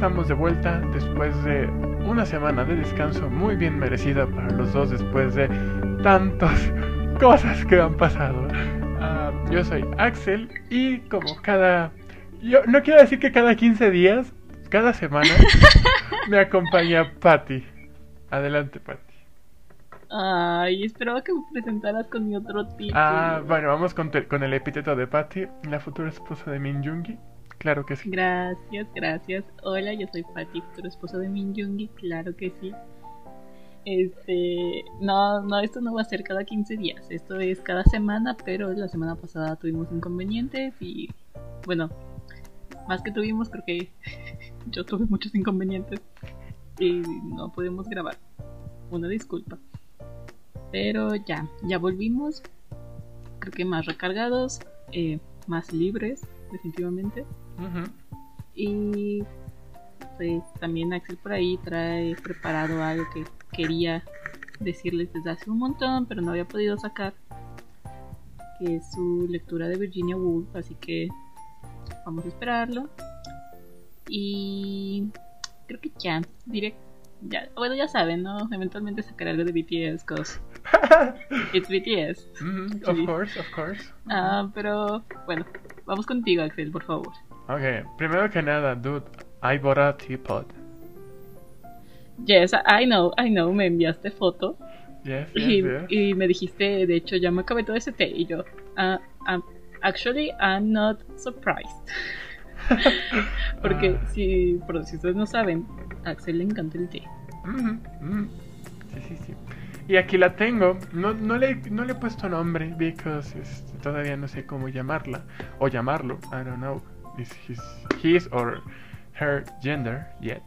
estamos de vuelta después de una semana de descanso muy bien merecida para los dos después de tantas cosas que han pasado. Ah, yo soy Axel y como cada... Yo no quiero decir que cada 15 días, cada semana me acompaña Patty. Adelante, Patty. Ay, esperaba que me presentaras con mi otro título. Ah, bueno, vamos con, con el epíteto de Patty, la futura esposa de Min Jungi. Claro que sí. Gracias, gracias. Hola, yo soy Patty, futuro esposo de Min Jungi, claro que sí. Este, no, no, esto no va a ser cada 15 días, esto es cada semana, pero la semana pasada tuvimos inconvenientes y, bueno, más que tuvimos, creo que yo tuve muchos inconvenientes y no pudimos grabar. Una disculpa. Pero ya, ya volvimos, creo que más recargados, eh, más libres, definitivamente. Y pues también Axel por ahí trae preparado algo que quería decirles desde hace un montón, pero no había podido sacar. Que es su lectura de Virginia Woolf, así que vamos a esperarlo. Y creo que ya, diré, ya, bueno ya saben, ¿no? Eventualmente sacaré algo de BTS, cause it's BTS. Of course, of course. Ah, pero bueno, vamos contigo Axel, por favor. Ok, primero que nada, dude, I bought a teapot. Yes, I know, I know, me enviaste foto Yes, yes, y, yes. y me dijiste, de hecho, ya me acabé todo ese té y yo, ah, actually, I'm not surprised. Porque Ah. si, por si ustedes no saben, a Axel le encanta el té. Ujú, ujú. Sí, sí, sí. Y aquí la tengo. No, no, le, no le he puesto nombre, because este, todavía no sé cómo llamarla. O llamarlo, I don't know. Is his, or her gender yet.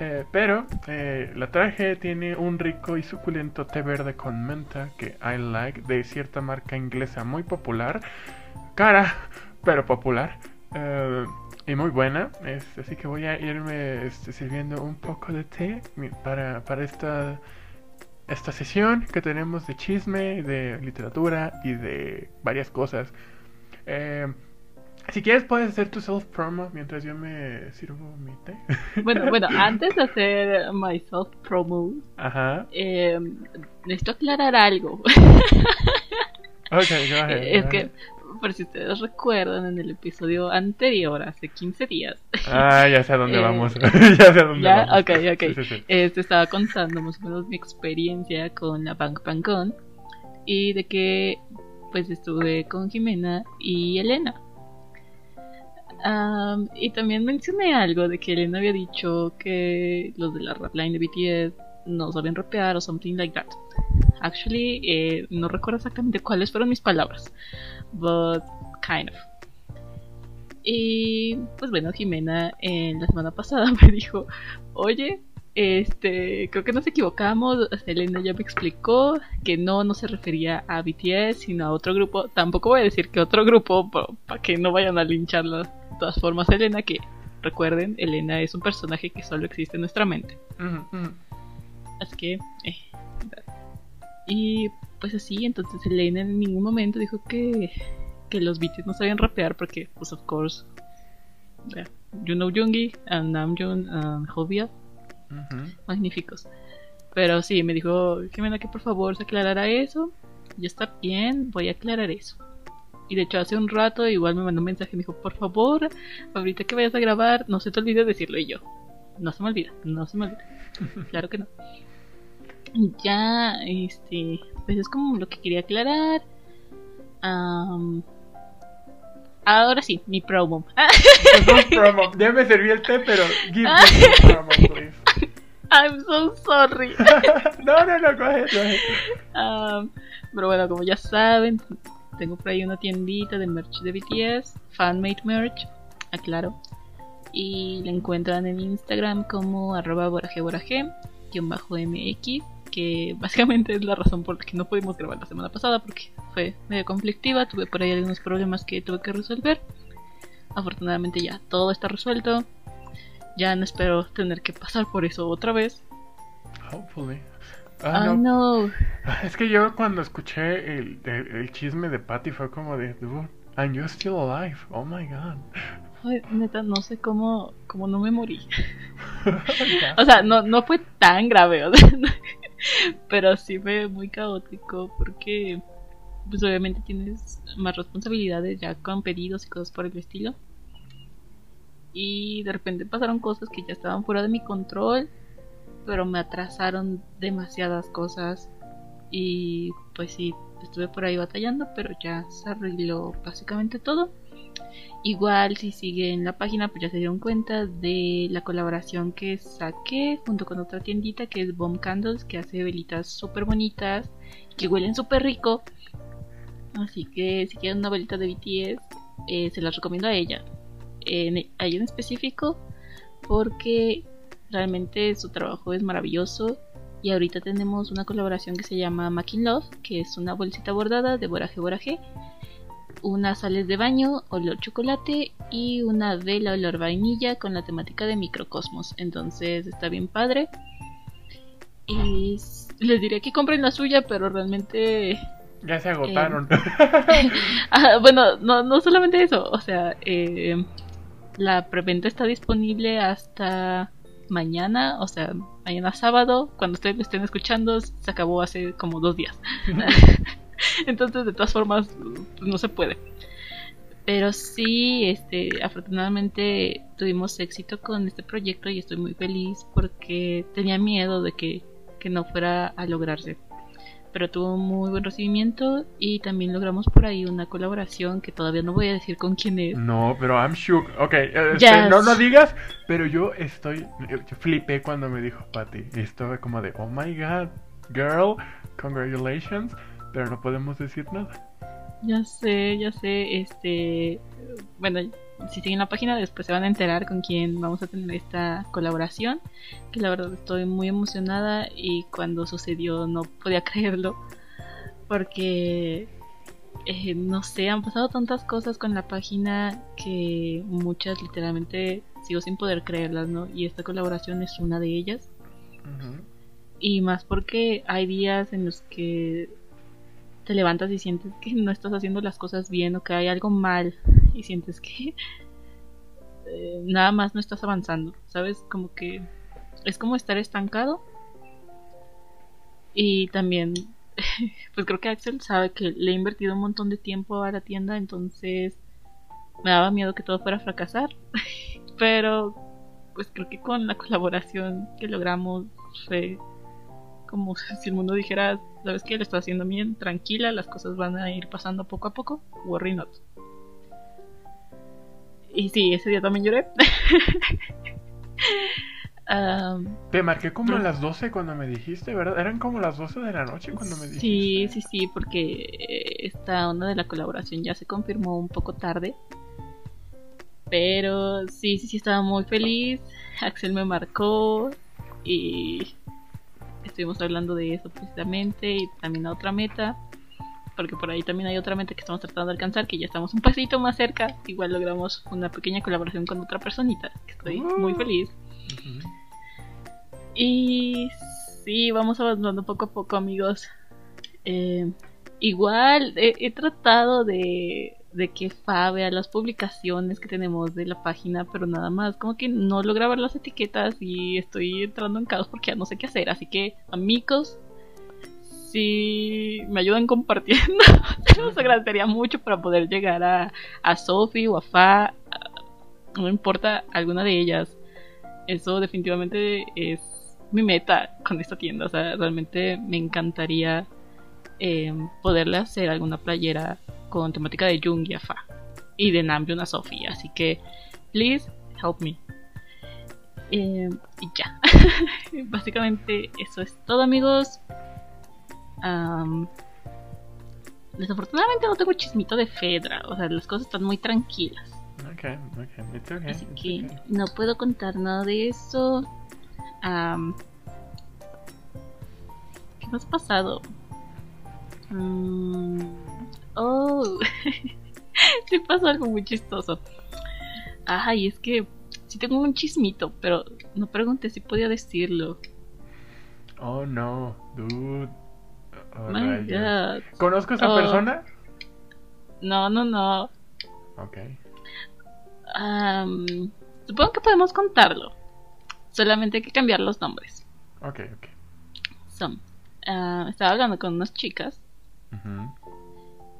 Eh, pero eh, la traje, tiene un rico y suculento té verde con menta que I like, de cierta marca inglesa muy popular. Cara, pero popular. Eh, y muy buena. Este, así que voy a irme este, sirviendo un poco de té para, para esta, esta sesión que tenemos de chisme, de literatura y de varias cosas. Eh, si quieres puedes hacer tu self promo mientras yo me sirvo mi té. Bueno, bueno, antes de hacer my self promo, Ajá. eh, necesito aclarar algo. Ok, go ahead. es go que, ahead. por si ustedes recuerdan, en el episodio anterior, hace 15 días, Ah, ya sé a dónde Eh, vamos. ya sé a dónde ¿Ya? vamos. Ok, ok. Sí, sí, sí. Este, estaba contando más o menos mi experiencia con la Bank Pancón y de que pues estuve con Jimena y Elena. Am, y también mencioné algo de que Elena había dicho que los de la rap line de BTS no saben rapear o something like that. Actually, eh, no recuerdo exactamente cuáles fueron mis palabras, but kind of. Y pues bueno, Jimena en la semana pasada me dijo, oye, este, creo que nos equivocamos, Elena ya me explicó que no, no se refería a BTS, sino a otro grupo. Tampoco voy a decir que otro grupo, para que no vayan a lincharla. De todas formas, Elena, que recuerden, Elena es un personaje que solo existe en nuestra mente. Así que, eh, y pues así, entonces Elena en ningún momento dijo que, que los BTS no sabían rapear porque, pues of course, yeah, you know Jungi, and Namjoon, and Magníficos. Pero sí, me dijo Jimena que por favor se aclarara eso. Ya está bien, voy a aclarar eso. Y de hecho hace un rato igual me mandó un mensaje, me dijo, por favor, ahorita que vayas a grabar, no se te olvide decirlo y yo. No se me olvida, no se me olvida. claro que no. Ya, este, pues es como lo que quería aclarar. Am, ahora sí, mi promo. Pues promo. Ya me serví el té, pero give me promo, please. I'm so sorry. no, no, no, go ahead. Um, pero bueno, como ya saben, tengo por ahí una tiendita de merch de BTS, fanmade merch, aclaro. Y la encuentran en Instagram como arroba boraje boraje, guion bajo MX, que básicamente es la razón por la que no pudimos grabar la semana pasada, porque fue medio conflictiva, tuve por ahí algunos problemas que tuve que resolver. Afortunadamente ya todo está resuelto. Ya no espero tener que pasar por eso otra vez. Hopefully. Ah, Ah, no. no. Es que yo cuando escuché el, el, el chisme de Patty fue como de, dude, and you're still alive. Oh my god. Ay, neta, no sé cómo, cómo no me morí. o sea, no, no fue tan grave, o sea, pero sí fue muy caótico porque pues obviamente tienes más responsabilidades ya con pedidos y cosas por el estilo. Y de repente pasaron cosas que ya estaban fuera de mi control, pero me atrasaron demasiadas cosas. Y pues sí, estuve por ahí batallando, pero ya se arregló básicamente todo. Igual si siguen la página pues ya se dieron cuenta de la colaboración que saqué junto con otra tiendita que es Bomb Candles que hace velitas súper bonitas que huelen súper rico. Así que si quieren una velita de BTS eh, se las recomiendo a ella. A ella en específico porque realmente su trabajo es maravilloso y ahorita tenemos una colaboración que se llama Making Love que es una bolsita bordada de Boraje Boraje unas sales de baño, olor chocolate y una vela olor vainilla con la temática de microcosmos. Entonces está bien padre. Y les diré que compren la suya, pero realmente... Ya se agotaron. Eh, ah, bueno, no, no solamente eso, o sea, eh, la preventa está disponible hasta mañana, o sea, mañana sábado, cuando ustedes lo estén escuchando, se acabó hace como dos días. Entonces, de todas formas, no se puede. Pero sí, este, afortunadamente tuvimos éxito con este proyecto y estoy muy feliz porque tenía miedo de que, que no fuera a lograrse. Pero tuvo muy buen recibimiento y también logramos por ahí una colaboración que todavía no voy a decir con quién es. No, pero I'm shook. Ok, este, no lo digas, pero yo estoy. Yo flipé cuando me dijo Patty. Estaba como de, oh my god, girl, congratulations pero no podemos decir nada. Ya sé, ya sé, este, bueno, si siguen la página después se van a enterar con quién vamos a tener esta colaboración, que la verdad estoy muy emocionada y cuando sucedió no podía creerlo, porque, eh, no sé, han pasado tantas cosas con la página que muchas literalmente sigo sin poder creerlas, ¿no? Y esta colaboración es una de ellas. Y más porque hay días en los que te levantas y sientes que no estás haciendo las cosas bien o que hay algo mal y sientes que eh, nada más no estás avanzando, ¿sabes? Como que es como estar estancado. Y también, pues creo que Axel sabe que le he invertido un montón de tiempo a la tienda, entonces me daba miedo que todo fuera a fracasar. Pero, pues creo que con la colaboración que logramos fue como si el mundo dijera, ¿sabes qué? Lo está haciendo bien, tranquila, las cosas van a ir pasando poco a poco, worry not. Y sí, ese día también lloré. Te marqué como a las 12 cuando me dijiste, ¿verdad? Eran como las 12 de la noche cuando me dijiste. Sí, sí, sí, porque esta onda de la colaboración ya se confirmó un poco tarde. Pero sí, sí, sí, estaba muy feliz. Axel me marcó y estuvimos hablando de eso precisamente y también a otra meta porque por ahí también hay otra meta que estamos tratando de alcanzar que ya estamos un pasito más cerca igual logramos una pequeña colaboración con otra personita que estoy muy uh. feliz y sí vamos avanzando poco a poco amigos. Eh, igual he tratado de de que Fa vea las publicaciones que tenemos de la página, pero nada más, como que no logra ver las etiquetas y estoy entrando en caos porque ya no sé qué hacer. Así que, amigos, si me ayudan compartiendo, se los agradecería mucho para poder llegar a, a Sophie o a Fa, no importa alguna de ellas. Eso definitivamente es mi meta con esta tienda. O sea, realmente me encantaría eh, poderle hacer alguna playera con temática de Jung y Afa y de Namjoon a Sofía. Así que, please help me. Eh, y ya. Básicamente eso es todo, amigos. desafortunadamente no tengo chismito de Fedra. O sea, las cosas están muy tranquilas. Okay, okay, Así que no puedo contar nada de eso. ¿Qué más ha pasado? Mm, Oh, te pasó algo muy chistoso. Ay, es que sí tengo un chismito, pero no pregunté si podía decirlo. Oh no, dude. Oh, My God. ¿Conozco a esa oh. persona? No, no, no. Ok. Am, supongo que podemos contarlo. Solamente hay que cambiar los nombres. Ok, ok. Ah, estaba hablando con unas chicas. Ujú.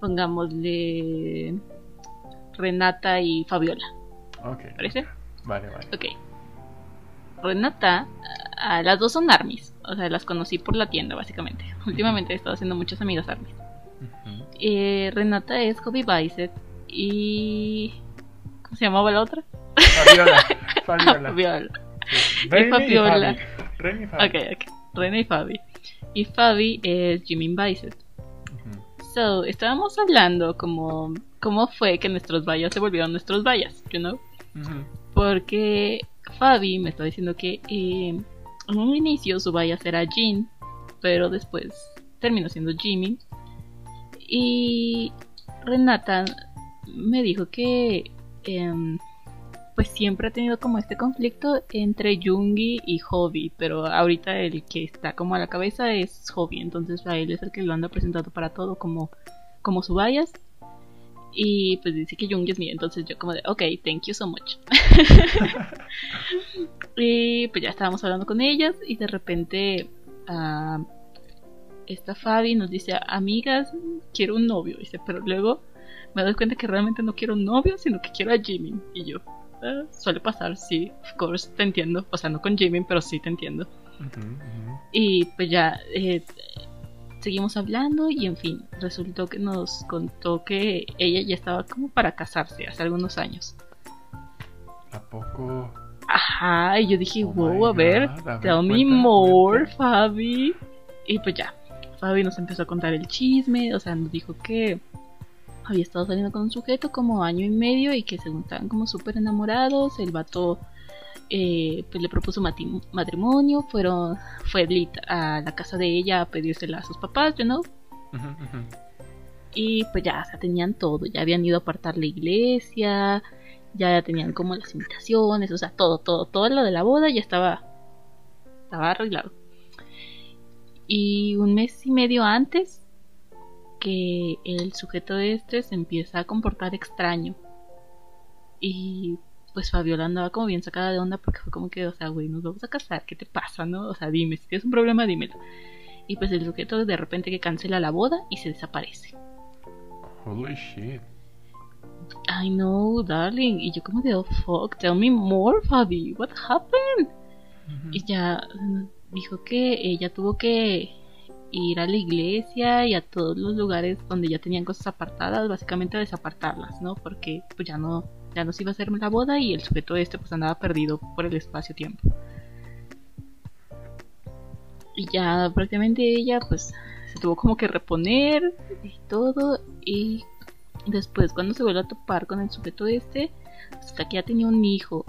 Pongámosle Renata y Fabiola. ¿Parece? Vale, vale. Ok. Renata, ah, las dos son armies. O sea, las conocí por la tienda, básicamente. Últimamente he estado haciendo muchas amigas armies. Eh, Renata es Hobby Bicep y. ¿Cómo se llamaba la otra? Fabiola. Fabiola. Fabiola. Sí. Y Fabiola. Fabi. Y Fabi. Ok, ok. Rena y Fabi. Y Fabi es Jimin Bicep. So, estábamos hablando como cómo fue que nuestros vallas se volvieron nuestros vallas, you know? Porque Fabi me está diciendo que eh, en un inicio su vallas era Jin, pero después terminó siendo Jimin. Y Renata me dijo que em, pues siempre ha tenido como este conflicto entre Jungi y Hobby, pero ahorita el que está como a la cabeza es Hobby, entonces a él es el que lo anda presentando para todo como, como su bias. Y pues dice que Jungi es mío, entonces yo como de, ok, thank you so much. y pues ya estábamos hablando con ellas y de repente ah, esta Fabi nos dice, amigas, quiero un novio. Dice, pero luego me doy cuenta que realmente no quiero un novio, sino que quiero a Jimmy. Y yo, "Ah, suele pasar, sí, of course, te entiendo. O sea, no con Jimmy, pero sí te entiendo. Y pues ya eh, seguimos hablando y en fin, resultó que nos contó que ella ya estaba como para casarse hace algunos años. ¿A poco? Ajá, y yo dije, Oh wow, a ver, God, a ver, tell me more. Fabi. Y pues ya, Fabi nos empezó a contar el chisme, o sea, nos dijo que había estado saliendo con un sujeto como año y medio y que según estaban como súper enamorados, el vato eh, pues le propuso matrimonio, fueron, fue a la casa de ella a pedírsela a sus papás, you know, y pues ya, o sea, tenían todo, ya habían ido a apartar la iglesia, ya tenían como las invitaciones, o sea, todo, todo, todo lo de la boda ya estaba, estaba arreglado. Y un mes y medio antes que el sujeto este se empieza a comportar extraño. Y pues Fabiola andaba como bien sacada de onda porque fue como que, o sea, güey, nos vamos a casar, ¿qué te pasa, no? O sea, dime, si tienes un problema, dímelo. Y pues el sujeto de repente que cancela la boda y se desaparece. Holy shit. I know, darling. Y yo como de, oh, fuck, tell me more, Fabi. What happened? Y ya mm, dijo que ella tuvo que ir a la iglesia y a todos los lugares donde ya tenían cosas apartadas, básicamente a desapartarlas, ¿no? Porque pues ya no, ya no se iba a hacer la boda y el sujeto este pues andaba perdido por el espacio-tiempo. Y ya prácticamente ella pues se tuvo como que reponer y todo y después cuando se vuelve a topar con el sujeto este, hasta que ya tenía un hijo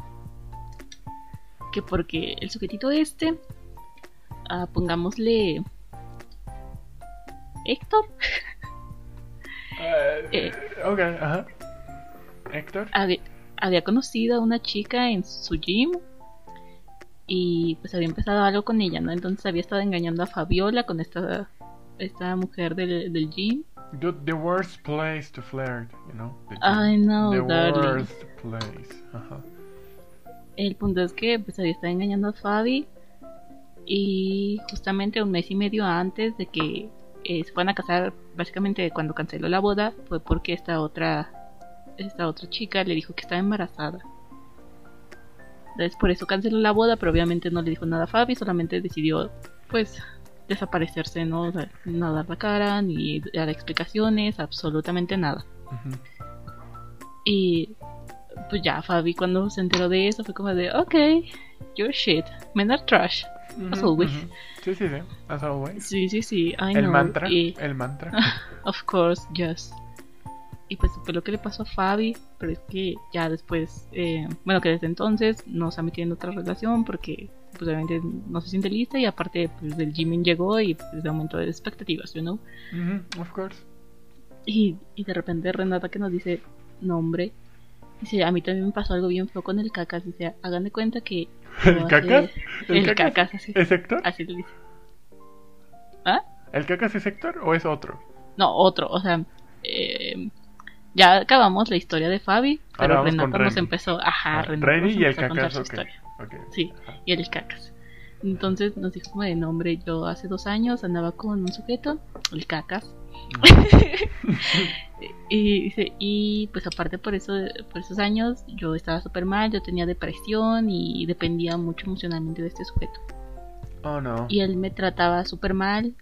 que porque el sujetito este, ah, pongámosle Héctor, Eh, ok, ajá. Héctor. había, había conocido a una chica en su gym y pues había empezado algo con ella, ¿no? Entonces había estado engañando a Fabiola con esta, esta mujer del, del gym. The, the worst place to flirt, you know? I know, The darling. worst place. Ajá. El punto es que pues había estado engañando a Fabi y justamente un mes y medio antes de que eh, se fueran a casar, básicamente cuando canceló la boda, fue porque esta otra esta otra chica le dijo que estaba embarazada. Entonces por eso canceló la boda, pero obviamente no le dijo nada a Fabi, solamente decidió pues desaparecerse, no, O sea, no dar la cara ni dar explicaciones, absolutamente nada. Y pues ya, Fabi cuando se enteró de eso fue como de, ok, you're shit, men are trash. As always. Sí, sí, sí. As always. Sí, sí, sí, I el know. mantra. Y, El mantra. of course, yes. Y pues fue lo que le pasó a Fabi, pero es que ya después, eh, bueno, que desde entonces no se ha metido en otra relación porque pues obviamente no se siente lista y aparte pues el Jimin llegó y pues de aumento de expectativas, you know. Of course. Y, y de repente Renata que nos dice nombre. Dice, a mí también me pasó algo bien feo con el cacas. Dice, hagan de cuenta que... ¿El cacas? hace- El, cacas, así, ¿Es Héctor? así le dice. ¿Ah? ¿El cacas es Héctor o es otro? No, otro, o sea... eh, Ya acabamos la historia de Fabi, pero Renata nos empezó. Ajá, Ah, Renata Reni y el cacas, ok. Sí, Ajá. y el cacas. Entonces nos dijo como de nombre, yo hace dos años andaba con un sujeto, el cacas. y dice, y pues aparte por eso, por esos años, yo estaba súper mal, yo tenía depresión y dependía mucho emocionalmente de este sujeto. Oh no. Y él me trataba súper mal.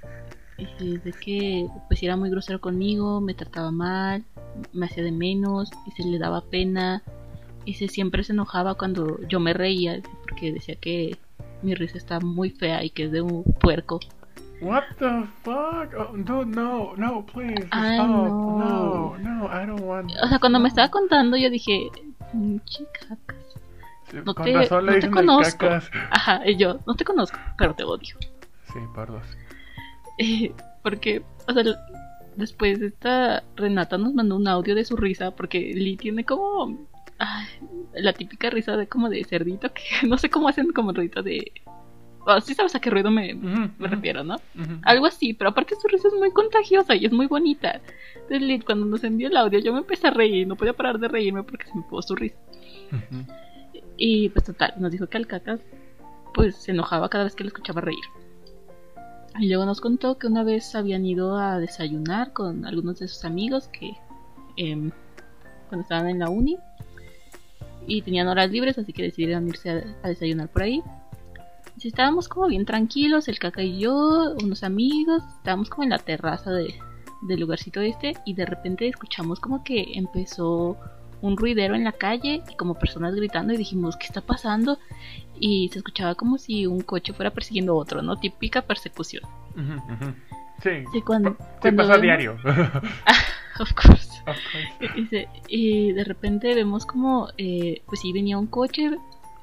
Y de que pues era muy grosero conmigo, me trataba mal, me hacía de menos, y se le daba pena. Y se siempre se enojaba cuando yo me reía, porque decía que mi risa está muy fea y que es de un puerco. What the fuck? Oh, dude, no, no, please. Ay, stop. no. No, no, I don't want. O sea, cuando me no. estaba contando, yo dije, pinche cacas. No Con te- razón le no te conozco. cacas. Ajá, y yo, no te conozco, pero te odio. Sí, por dos. Eh, porque, o sea, después esta Renata nos mandó un audio de su risa, porque Lee tiene como ay, la típica risa de como de cerdito, que no sé cómo hacen como ruido de... Oh, sí sabes a qué ruido me, me refiero, ¿no? Algo así, pero aparte su risa es muy contagiosa y es muy bonita. Entonces, cuando nos envió el audio, yo me empecé a reír, no podía parar de reírme porque se me puso su risa. Y pues total, nos dijo que al cacas pues se enojaba cada vez que le escuchaba reír. Y luego nos contó que una vez habían ido a desayunar con algunos de sus amigos que em, cuando estaban en la uni y tenían horas libres, así que decidieron irse a, a desayunar por ahí. Estábamos como bien tranquilos, el caca y yo, unos amigos, estábamos como en la terraza de, del lugarcito este y de repente escuchamos como que empezó un ruidero en la calle y como personas gritando y dijimos, ¿qué está pasando? Y se escuchaba como si un coche fuera persiguiendo a otro, ¿no? Típica persecución. Sí. Sí, cuando, sí, cuando pasa vemos- diario. Of course. Of course. Y, y de repente vemos como, eh, pues sí, venía un coche,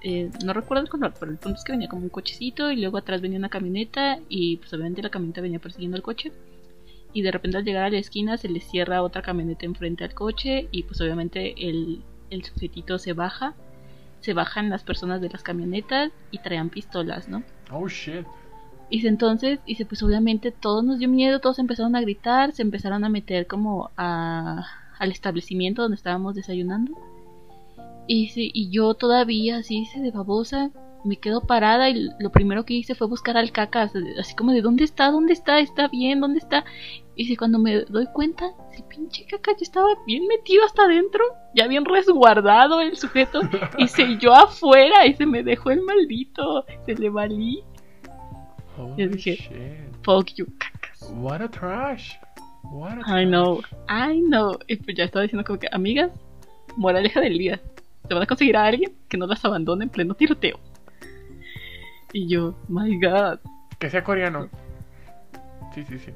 eh, no recuerdo el color, pero el punto es que venía como un cochecito y luego atrás venía una camioneta y pues obviamente la camioneta venía persiguiendo al coche. Y de repente al llegar a la esquina se le cierra otra camioneta enfrente al coche y pues obviamente el, el sujetito se baja. Se bajan las personas de las camionetas y traían pistolas, ¿no? Oh shit. Y dice, entonces, dice, pues obviamente todos nos dio miedo, todos empezaron a gritar, se empezaron a meter como a, al establecimiento donde estábamos desayunando. Y, y yo todavía, así dice, de babosa, me quedo parada y lo primero que hice fue buscar al cacas, así como de, ¿dónde está? ¿Dónde está? ¿Está bien? ¿Dónde está? Y cuando me doy cuenta, el pinche caca ya estaba bien metido hasta adentro, ya bien resguardado el sujeto, y se yo afuera y se me dejó el maldito, se le valí. Holy dije, shit. Fuck you, cacas. What a trash. What a I know, trash. I know. Y pues ya estaba diciendo como que, amigas, moraleja del día. Te van a conseguir a alguien que no las abandone en pleno tiroteo. Y yo, my god, Que sea coreano. Sí, sí, sí.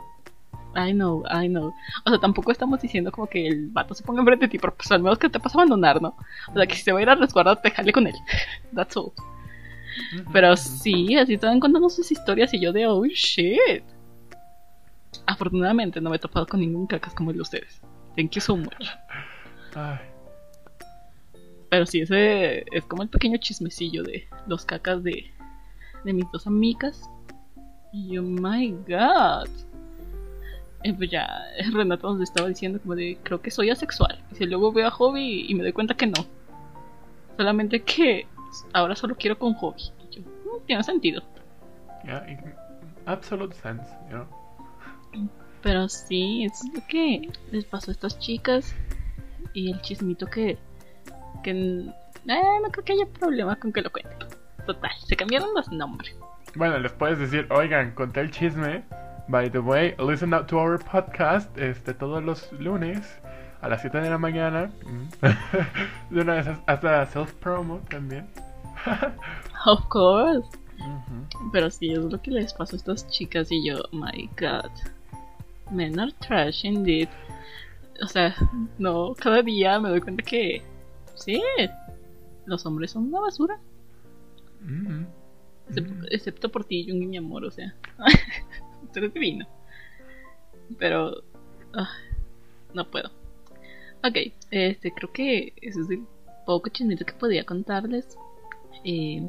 I know, I know. O sea, tampoco estamos diciendo como que el vato se ponga enfrente de ti, pero pues al menos que te pasa a abandonar, ¿no? O sea, que si se va a ir a resguardar, te jale con él. That's all. Pero sí, así estaban contando sus historias y yo de, oh shit. Afortunadamente no me he topado con ningún cacas como el de ustedes. Thank you so much. Ay. Pero sí, ese es como el pequeño chismecillo de los cacas de, de mis dos amigas. Y yo, my god. Y pues ya, Renata nos estaba diciendo como de, creo que soy asexual. Y si luego veo a Hobby y me doy cuenta que no. Solamente que ahora solo quiero con Hobby. Y yo, "Mm, tiene sentido. Yeah, absolute sense, you know. Pero sí, eso es lo que les pasó a estas chicas. Y el chismito que. Que eh, no creo que haya problema con que lo cuente. Total, se cambiaron los nombres. Bueno, les puedes decir, oigan, conté el chisme. By the way, listen out to our podcast este, todos los lunes a las 7 de la mañana. Mm. de una vez hasta self-promo también. Of course. Pero sí, es lo que les pasó a estas chicas. Y yo, my god. Men are trash indeed. O sea, no, cada día me doy cuenta que. Sí, los hombres son una basura. Mm. Excep- Mm. excepto por ti, Jungi, mi amor, o sea. Tú eres divino. Pero. ah, no puedo. Ok, este, creo que eso es el poco chismito que podía contarles. Eh,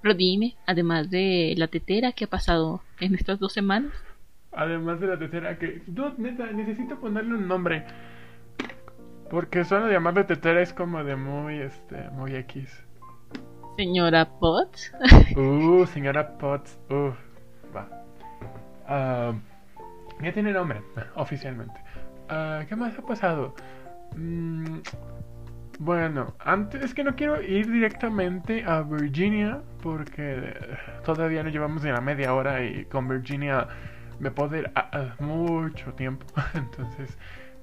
pero dime, además de la tetera que ha pasado en estas dos semanas. Además de la tercera que... Neta, necesito ponerle un nombre. Porque solo llamarle tetera es como de muy, este, muy X. Señora Potts. Uh, señora Potts. Uh, va. Ah, ya tiene nombre, oficialmente. Ah, ¿Qué más ha pasado? Mm, bueno, antes es que no quiero ir directamente a Virginia porque todavía no llevamos ni la media hora y con Virginia me puedo ir a- a mucho tiempo. Entonces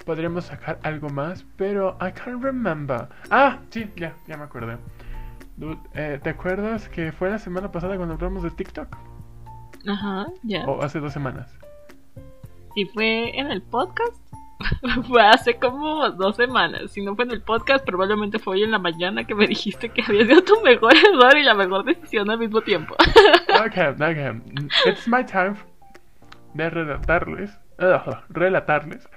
podremos sacar algo más, pero I can't remember. Ah, sí, ya, ya me acordé. Dude, eh, ¿te acuerdas que fue la semana pasada cuando hablamos de TikTok? Ajá, ya. ¿O hace dos semanas? Si fue en el podcast, fue hace como dos semanas. Si no fue en el podcast, probablemente fue hoy en la mañana que me dijiste que había sido tu mejor error y la mejor decisión al mismo tiempo. Okay, okay. It's my time de relatarles, ugh, relatarles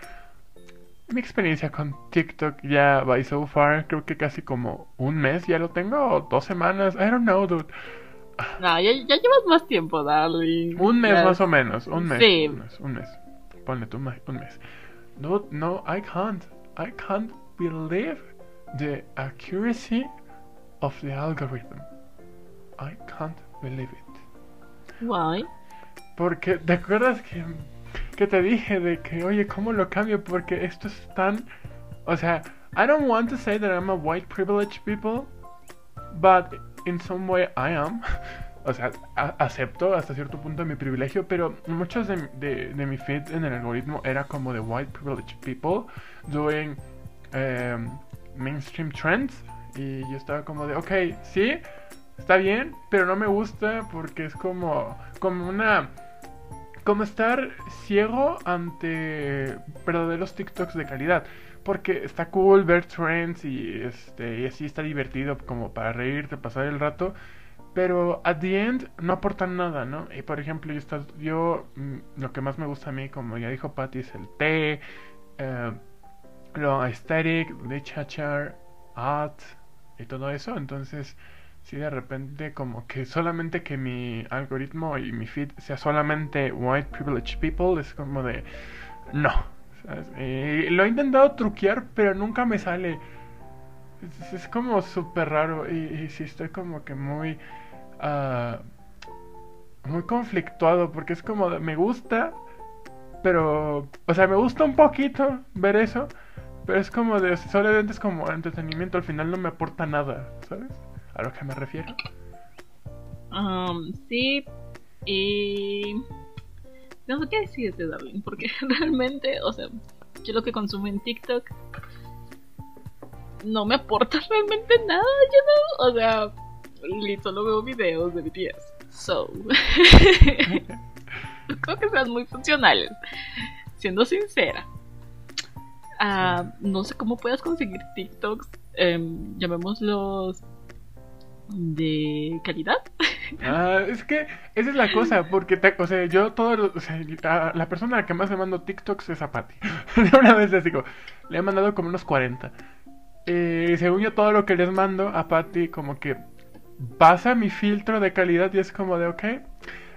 mi experiencia con TikTok ya by so far. Creo que casi como un mes ya lo tengo, dos semanas. I don't know, dude. No, ya, ya llevas más tiempo, darling. Un mes Ya- más o menos, un mes. Sí. Un mes, un mes. Ponle tú un mes. No, no, I can't. I can't believe the accuracy of the algorithm. I can't believe it. Why? Porque, ¿te acuerdas que, que te dije de que, oye, ¿cómo lo cambio? Porque esto es tan... O sea, I don't want to say that I'm a white privileged people, but in some way I am. O sea, acepto hasta cierto punto mi privilegio, pero muchos de, de, de mi feed en el algoritmo era como de white privileged people doing em, mainstream trends. Y yo estaba como de, ok, sí, está bien, pero no me gusta porque es como, como una como estar ciego ante verdaderos TikToks de calidad. Porque está cool ver trends y, este, y así está divertido como para reírte, pasar el rato. Pero at the end no aportan nada, ¿no? Y por ejemplo, yo, está- yo mm, lo que más me gusta a mí, como ya dijo Patty, es el té, eh, lo aesthetic, literature, art y todo eso. Entonces, si de repente como que solamente que mi algoritmo y mi feed sea solamente white privileged people, es como de no. Y lo he intentado truquear, pero nunca me sale. Es, como súper raro y, y sí estoy como que muy ah, muy conflictuado porque es como de, me gusta, pero o sea, me gusta un poquito ver eso, pero es como de solamente es como entretenimiento, al final no me aporta nada, ¿sabes? A lo que me refiero. Um, sí, y... No sé qué decirte, darling, porque realmente, o sea, yo lo que consumo en TikTok no me aporta realmente nada, yo no, o sea, solo veo videos de BTS. So, creo que sean muy funcionales, siendo sincera. Ah, no sé cómo puedas conseguir TikToks, em, llamémoslos de calidad. Ah, es que esa es la cosa, porque o sea, yo todo, o sea, la persona que más le mando TikToks es a Patty. Una vez les digo, le he mandado como unos 40. Eh, según yo todo lo que les mando a Patty como que pasa mi filtro de calidad y es como de, ok,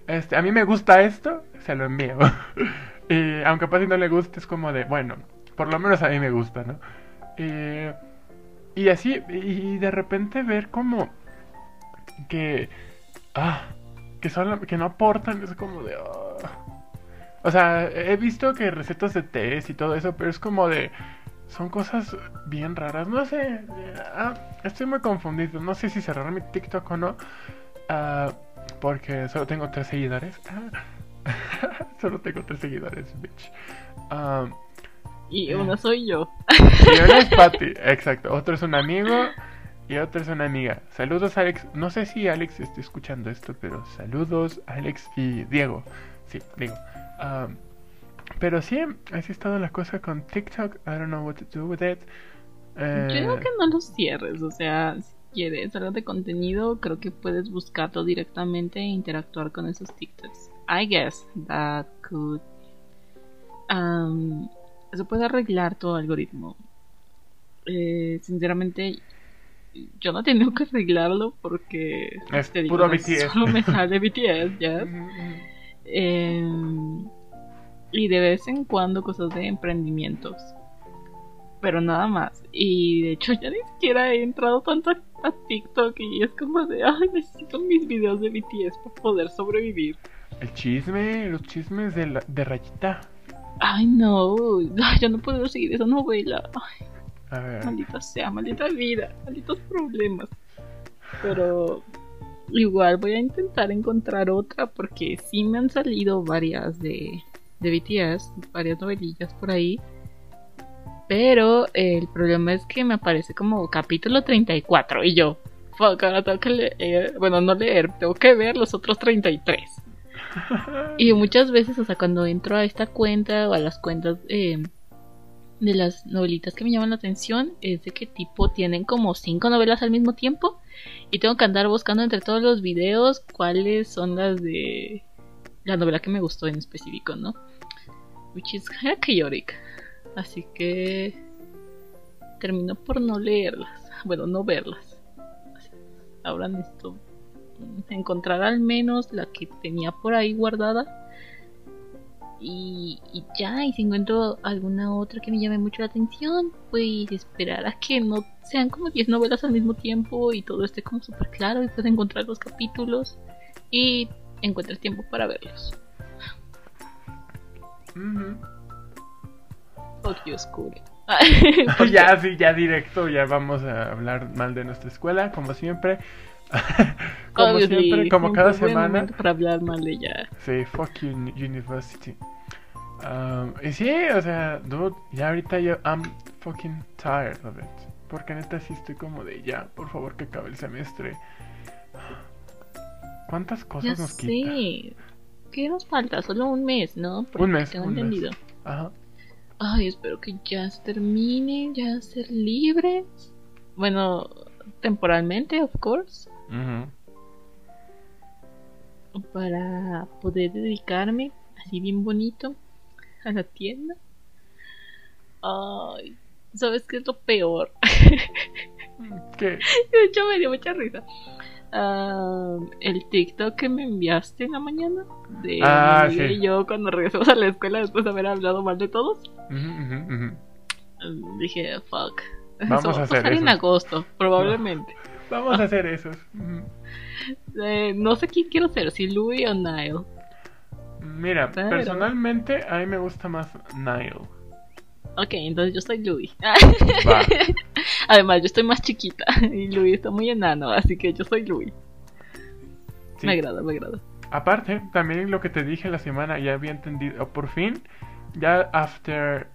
este, a mí me gusta esto, se lo envío. y aunque a Patty no le guste, es como de, bueno, por lo menos a mí me gusta, ¿no? Eh, y así, y de repente ver como que ah, que, solo, que no aportan, es como de... ah. O sea, he visto que recetas de tés y todo eso, pero es como de... Son cosas bien raras, no sé. ah, estoy muy confundido, no sé si cerrar mi TikTok o no. ah, porque solo tengo tres seguidores. Ah, solo tengo tres seguidores, bitch. Ah, Y Eh. uno soy yo. y uno es Patty, exacto. Otro es un amigo y otro es una amiga. Saludos, Alex. No sé si Alex esté escuchando esto, pero saludos, Alex y Diego. Sí, Diego. Ah, pero sí, así ha estado la cosa con TikTok. I don't know what to do with it. Eh, Yo que no lo cierres, o sea, si quieres algo de contenido, creo que puedes buscarlo directamente e interactuar con esos TikToks. I guess that could. Um, eso puede arreglar tu algoritmo. Eh, sinceramente, yo no he tenido que arreglarlo porque. Es te digo, puro BTS. Solo me sale BTS, ujú. Em, y de vez en cuando cosas de emprendimientos. pero nada más. Y de hecho ya ni siquiera he entrado tanto a, a TikTok y es como de, ay, necesito mis videos de BTS para poder sobrevivir. El chisme, los chismes de, la, de Rayita. Ay, no, ay, yo no puedo seguir esa novela. Ay, A ver. maldita sea, maldita vida, malditos problemas. Pero igual voy a intentar encontrar otra porque sí me han salido varias de, de BTS, varias novelillas por ahí. Pero eh, el problema es que me aparece como capítulo 34 y yo, fuck, ahora tengo que leer, bueno, no leer, tengo que ver los otros 33. Y muchas veces, o sea, cuando entro a esta cuenta o a las cuentas eh, de las novelitas que me llaman la atención, es de que tipo tienen como cinco novelas al mismo tiempo y tengo que andar buscando entre todos los videos cuáles son las de la novela que me gustó en específico, ¿no? Which is kinda chaotic. Así que termino por no leerlas. Bueno, no verlas. Ahora necesito encontrar al menos la que tenía por ahí guardada. Y, y ya, y si encuentro alguna otra que me llame mucho la atención, pues esperar a que no sean como 10 novelas al mismo tiempo y todo esté como súper claro y pueda encontrar los capítulos y encuentre tiempo para verlos. Fuck you, school. ya, sí, ya directo, ya vamos a hablar mal de nuestra escuela, como siempre. como Obviously, siempre, como cada semana. Para hablar mal de ella. Sí, fuck you, university. Um, y sí, o sea, dude, ya ahorita yo, I'm fucking tired of it. Porque neta sí estoy como de ya, por favor que acabe el semestre. ¿Cuántas Ya cosas nos quita? sé. ¿Qué nos falta? Solo un mes, ¿no? Porque Un mes, Tengo un mes. entendido. Ajá. Ay, espero que ya se termine, ya ser libre. Bueno, temporalmente, of course. Para poder dedicarme así bien bonito a la tienda. Ay, ¿sabes qué es lo peor? ¿Qué? De hecho, me dio mucha risa. Ah, el TikTok que me enviaste en la mañana de Ah, sí. y yo cuando regresamos a la escuela después de haber hablado mal de todos. Dije, fuck. Vamos Eso va a hacer pasar en agosto, probablemente. Vamos a hacer esos. Eh, no sé quién quiero ser, si Louis o Nile. Mira, Pero- personalmente a mí me gusta más Nile. Ok, entonces yo soy Louis. Va. Además, yo estoy más chiquita y Louis está muy enano, así que yo soy Louis. Sí. Me agrada, me agrada. Aparte, también lo que te dije la semana, ya había entendido, por fin, ya after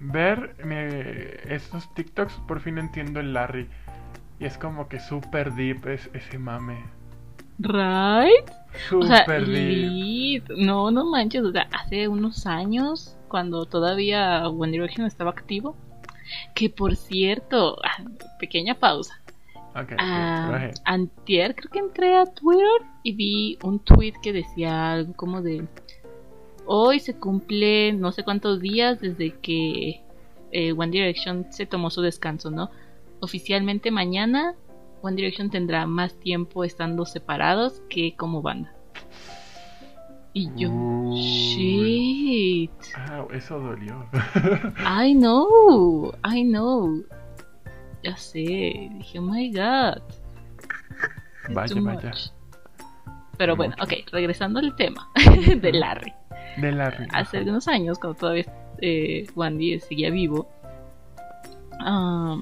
ver mi- esos TikToks, por fin entiendo el Larry. Y es como que super deep es ese mame. Right? O sea, Super deep. No, no manches. O sea, hace unos años, cuando todavía One Direction estaba activo. Que por cierto, ah, pequeña pausa. Ok, sí, Ah, antier creo que entré a Twitter y vi un tweet que decía algo como de hoy se cumple no sé cuántos días desde que eh, One Direction se tomó su descanso, ¿no? Oficialmente mañana One Direction tendrá más tiempo estando separados que como banda. Y yo, Uy. shit. Ah, eso dolió. I know, I know. Ya sé, dije, oh my god. It's Vaya, vaya. Pero bueno, ok, regresando al tema de Larry. De Larry. Hace algunos años, cuando todavía eh, Wandy seguía vivo, ah,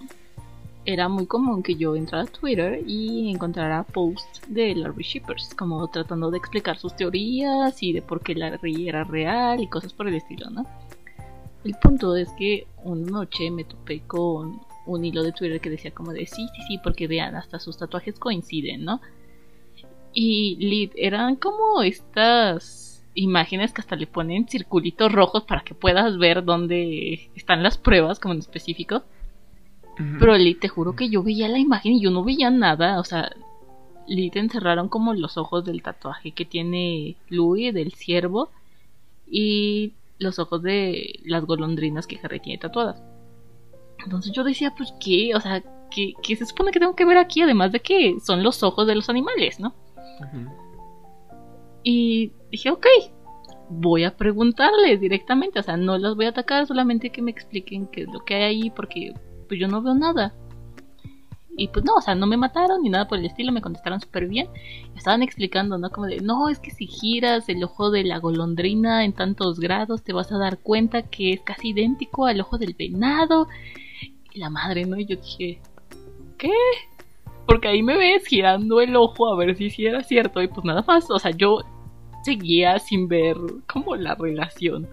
era muy común que yo entrara a Twitter y encontrara posts de Larry Shippers, como tratando de explicar sus teorías y de por qué Larry era real y cosas por el estilo, ¿no? El punto es que una noche me topé con un hilo de Twitter que decía como de sí, sí, sí, porque vean, hasta sus tatuajes coinciden, ¿no? Y lit, eran como estas imágenes que hasta le ponen circulitos rojos para que puedas ver dónde están las pruebas, como en específico. Pero lit, te juro que yo veía la imagen y yo no veía nada, o sea, lit encerraron como los ojos del tatuaje que tiene Louis, del ciervo, y los ojos de las golondrinas que Harry tiene tatuadas. Entonces yo decía, pues qué, o sea, ¿qué, qué se supone que tengo que ver aquí? Además de que son los ojos de los animales, ¿no? Y dije, ok, voy a preguntarles directamente, o sea, no las voy a atacar, solamente que me expliquen qué es lo que hay ahí, porque pues yo no veo nada. Y pues no, o sea, no me mataron ni nada por el estilo, me contestaron súper bien. Estaban explicando, ¿no? Como de, no, es que si giras el ojo de la golondrina en tantos grados, te vas a dar cuenta que es casi idéntico al ojo del venado. Y la madre, ¿no? Y yo dije, ¿qué? Porque ahí me ves girando el ojo a ver si sí era cierto. Y pues nada más, o sea, yo seguía sin ver como la relación.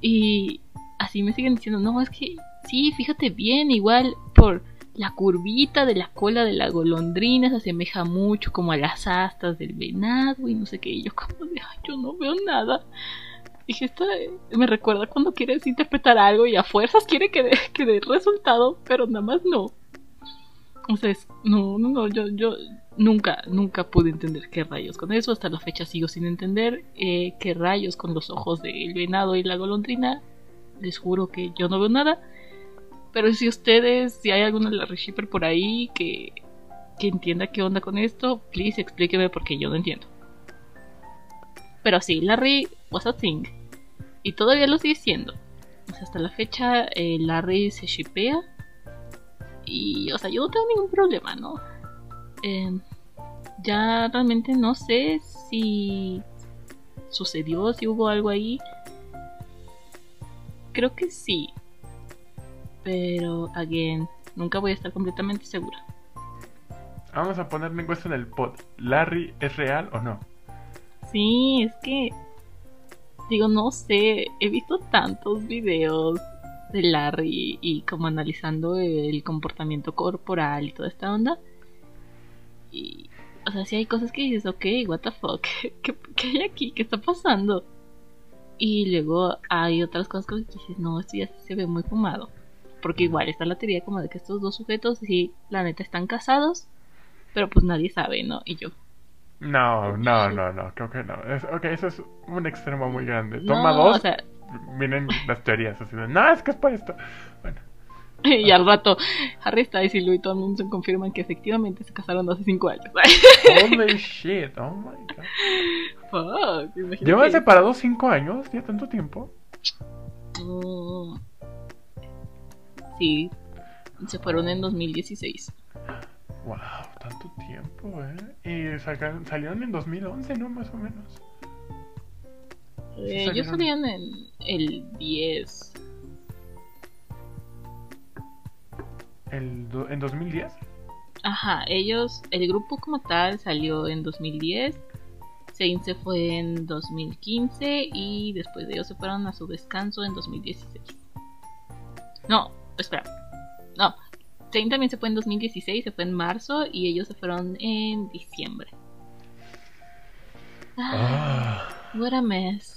Y así me siguen diciendo, no, es que sí, fíjate bien, igual por la curvita de la cola de la golondrina se asemeja mucho como a las astas del venado y no sé qué. Y yo como de, ay, yo no veo nada. Dije, esto me recuerda cuando quieres interpretar algo y a fuerzas quiere que dé, que dé resultado, pero nada más no. O sea, es- no, no, no, yo, yo nunca, nunca pude entender qué rayos con eso. Hasta la fecha sigo sin entender eh, qué rayos con los ojos del venado y la golondrina. Les juro que yo no veo nada. Pero si ustedes, si hay alguno de la por ahí que, que entienda qué onda con esto, please explíqueme porque yo no entiendo. Pero sí, Larry was a thing. Y todavía lo sigue siendo. Sea, hasta la fecha eh, Larry se shipea. Y, o sea, yo no tengo ningún problema, ¿no? Eh, ya realmente no sé si sucedió, si hubo algo ahí. Creo que sí. Pero, again, nunca voy a estar completamente segura. Vamos a poner una encuesta en el pod. ¿Larry es real o no? Sí, es que. Digo, no sé. He visto tantos videos de Larry y como analizando el comportamiento corporal y toda esta onda. Y. O sea, sí hay cosas que dices, ok, what the fuck. ¿Qué, qué hay aquí? ¿Qué está pasando? Y luego hay otras cosas que dices, no, esto ya se ve muy fumado. Porque igual está la teoría como de que estos dos sujetos, sí, la neta están casados, pero pues nadie sabe, ¿no? Y yo, No, no, no, no, creo que no. Es, ok, eso es un extremo muy grande. no, Toma dos, o sea, vienen las teorías así de, no, es que es por esto. Bueno, y al rato Harry Styles y Louis Tomlinson confirman que efectivamente se casaron hace 5 años. holy shit, oh my god. Fuck. ¿Llevan separados cinco años? ¿Ya tanto tiempo? Mm. Sí, se fueron en 2016. Wow, tanto tiempo, ¿eh? Y sacaron, salieron en 2011, ¿no? Más o menos. Eh, ellos salían en el 10. El do- ¿En 2010? Ajá, ellos, el grupo como tal salió en 2010. Zayn se fue en 2015 y después de ellos se fueron a su descanso en 2016. No, espera. No, Zayn también se fue en 2016, se fue en marzo y ellos se fueron en diciembre. Ah, Ah, what a mess.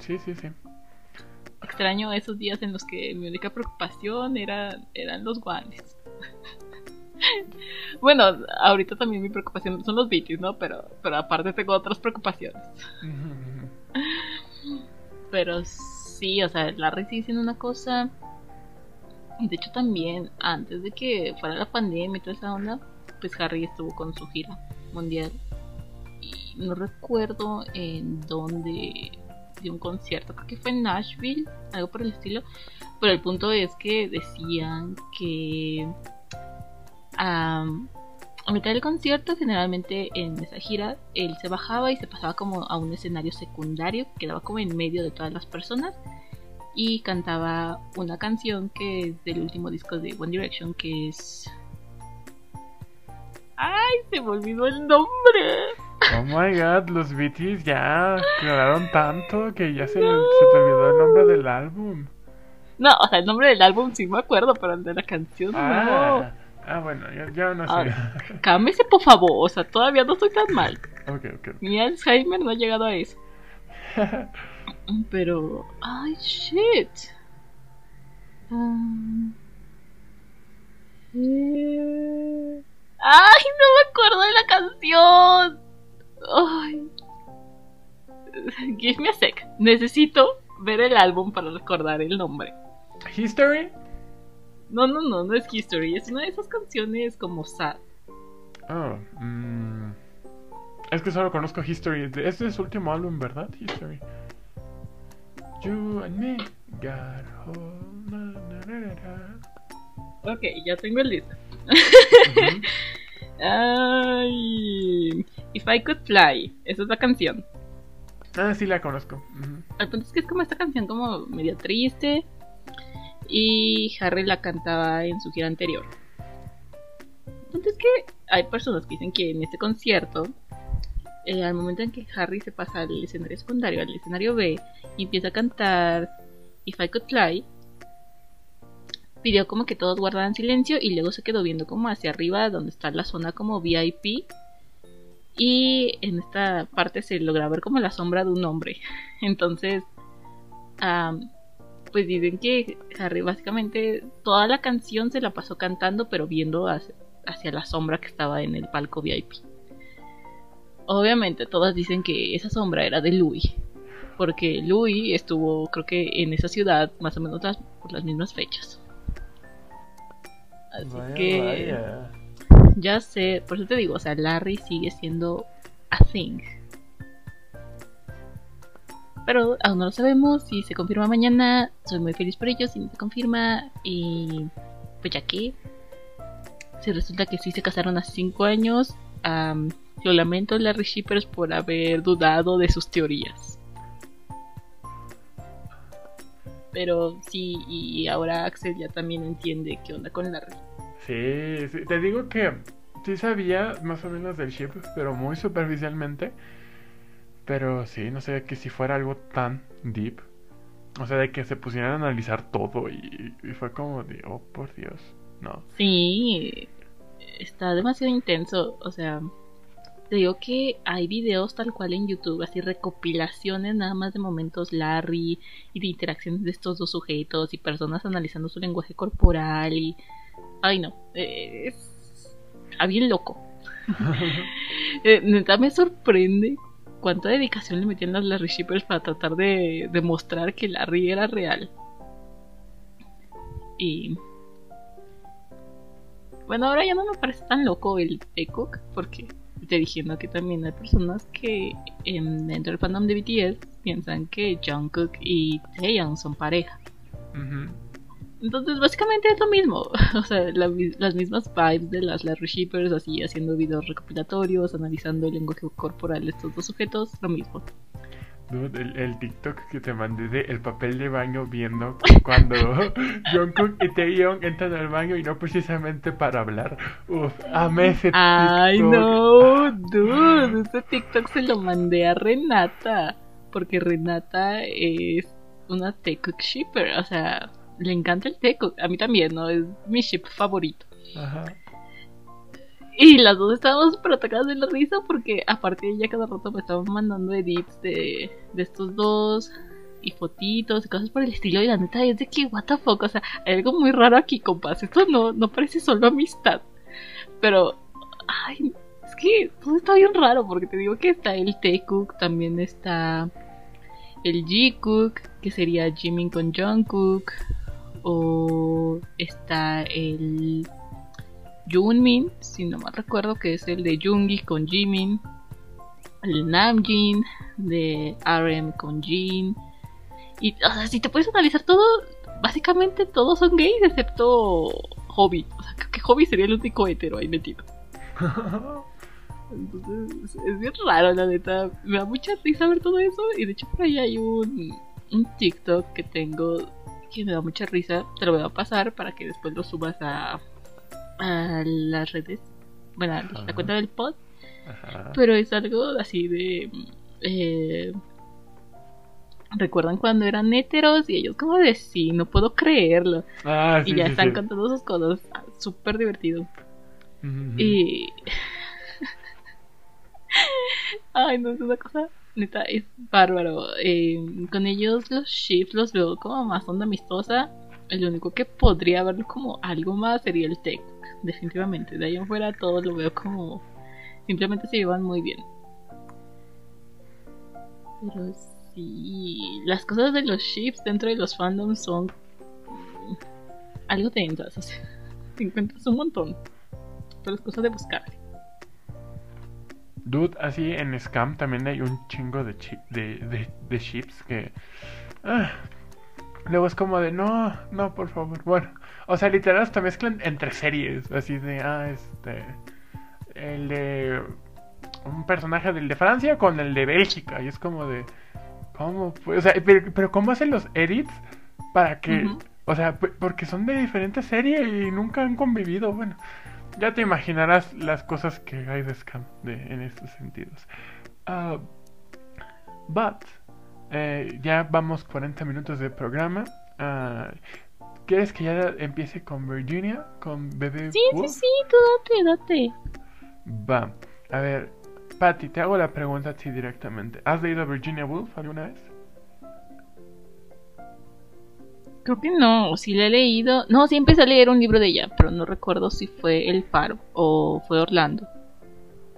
sí, sí, sí. Extraño esos días en los que mi única preocupación era, eran los guanes. bueno, ahorita también mi preocupación son los BTs, ¿no? Pero, pero aparte tengo otras preocupaciones. Pero sí, o sea, Larry sigue siendo una cosa. Y de hecho también, antes de que fuera la pandemia y toda esa onda, pues Harry estuvo con su gira mundial. Y no recuerdo en dónde dio un concierto, creo que fue en Nashville, algo por el estilo. Pero el punto es que decían que am, a mitad del concierto, generalmente en esa gira, él se bajaba y se pasaba como a un escenario secundario que quedaba como en medio de todas las personas y cantaba una canción que es del último disco de One Direction que es... ¡Ay! Se me olvidó el nombre. Oh my god, los BTS ya aclararon tanto que ya se, se te olvidó el nombre del álbum. No, o sea, el nombre del álbum sí me acuerdo, pero el de la canción no. Ah, ah bueno, ya, ya no sé. Cálmese, por favor. O sea, todavía no estoy tan mal. ok, ok. Mi Alzheimer no ha llegado a eso. Pero. ¡Ay, shit! Um, eh, ¡Ay, no me acuerdo de la canción! ¡Ay! Give me a sec. Necesito ver el álbum para recordar el nombre. ¿History? No, no, no, no es History. Es una de esas canciones como sad. Oh, mm, Es que solo conozco History. de- Este es su último álbum, ¿verdad? History. You and me got na, na, na. Ok, ya tengo el lista. Ujú. Ay, If I Could Fly, esa es la canción. Ah, sí la conozco. Ujú. El punto es que es como esta canción como medio triste y Harry la cantaba en su gira anterior. El punto es que hay personas que dicen que en este concierto, eh, al momento en que Harry se pasa al escenario secundario, al escenario B, y empieza a cantar If I Could Fly, pidió como que todos guardaran silencio y luego se quedó viendo como hacia arriba donde está la zona como VIP y en esta parte se logra ver como la sombra de un hombre. Entonces, am, pues dicen que Harry básicamente toda la canción se la pasó cantando pero viendo hacia la sombra que estaba en el palco VIP. Obviamente todas dicen que esa sombra era de Louis. Porque Louis estuvo creo que en esa ciudad más o menos las, por las mismas fechas. Así Vaya, que vaya. ya sé, por eso te digo, o sea, Larry sigue siendo a thing. Pero aún no lo sabemos. Si se confirma mañana, soy muy feliz por ello. Si no se confirma, y pues ya que. Si resulta que sí se casaron hace 5 años, am, lo lamento, Larry Shippers, por haber dudado de sus teorías. Pero sí, y ahora Axel ya también entiende qué onda con Larry. Sí, sí, te digo que sí sabía más o menos del ship, pero muy superficialmente. Pero sí, no sé que si fuera algo tan deep. O sea, de que se pusieran a analizar todo y, y fue como de, oh, por Dios, no. Sí, está demasiado intenso. O sea, te digo que hay videos tal cual en YouTube, así recopilaciones nada más de momentos Larry y de interacciones de estos dos sujetos y personas analizando su lenguaje corporal y... Ay no, eh, es... Está bien loco. Eh, neta me sorprende cuánta dedicación le metían las Larry Shippers para tratar de demostrar que Larry era real. Y bueno, ahora ya no me parece tan loco el Peacock, porque te diciendo que también hay personas que en, dentro del fandom de BTS piensan que Jungkook y Taeyong son pareja. Entonces, básicamente es lo mismo. O sea, la las mismas vibes de las Larry Shippers, así haciendo videos recopilatorios, analizando el lenguaje corporal de estos dos sujetos, lo mismo. Dude, el, el TikTok que te mandé de el papel de baño viendo cuando Jungkook y Taeyong entran al baño y no precisamente para hablar. Uf, amé ese Ay, no, dude. Este TikTok se lo mandé a Renata. Porque Renata es una Taekook shipper. O sea, le encanta el Taekook. A mí también, ¿no? Es mi ship favorito. Ajá. Y las dos estábamos súper atacadas de la risa porque aparte ella cada rato me estaba mandando edits de, de estos dos y fotitos y cosas por el estilo. Y la neta es de que what o sea, hay algo muy raro aquí, compas, esto no, no parece solo amistad, pero, ay, es que todo está bien raro porque te digo que está el T-Cook, también está el G-Cook, que sería Jimin con Jungkook, o está el Junmin, si no mal recuerdo que es el de Jungi con Jimin, el Namjin de RM con Jin. Y o sea, si te puedes analizar todo, básicamente todos son gays excepto Hobby. O sea, creo que Hobby sería el único hetero ahí metido. Entonces, es bien raro, la neta. Me da mucha risa ver todo eso. Y de hecho, por ahí hay un, un TikTok que tengo que me da mucha risa. Te lo voy a pasar para que después lo subas a, a las redes. Bueno, a la cuenta del pod. Ajá. Pero es algo así de. eh, ¿Recuerdan cuando eran héteros? Y ellos, como de sí, no puedo creerlo. Ah, sí, y ya sí, están sí. contando sus cosas. Ah, Súper divertido. Y. Ay, no, es una cosa. Neta, es bárbaro. Eh, con ellos los shifts los veo como más onda amistosa. El único que podría verlo como algo más sería el tech. Definitivamente. De ahí en fuera todo lo veo como. Simplemente se llevan muy bien. Pero sí. Las cosas de los shifts dentro de los fandoms son. Algo tensas. O te encuentras un montón. Pero es cosa de buscarle. Dude, así en Scam también hay un chingo de, chi- de ships que... ah, luego es como de, no, no, por favor. Bueno, o sea, literal hasta mezclan entre series. Así de, ah, este... El de... Un personaje del de Francia con el de Bélgica. Y es como de... ¿Cómo? Pues, o sea, pero, pero ¿cómo hacen los edits para que... O sea, porque son de diferentes series y nunca han convivido. Bueno, ya te imaginarás las cosas que hay de scam de, en estos sentidos. Ah, but, eh, ya vamos 40 minutos de programa. Ah, ¿Quieres que ya empiece con Virginia? ¿Con Bebé Sí, sí, Wolf? sí, tú date, date. Va. A ver, Patty, te hago la pregunta a ti directamente. ¿Has leído Virginia Woolf alguna vez? Creo que no, sí la he leído. No, sí empecé a leer un libro de ella, pero no recuerdo si fue El Faro o fue Orlando.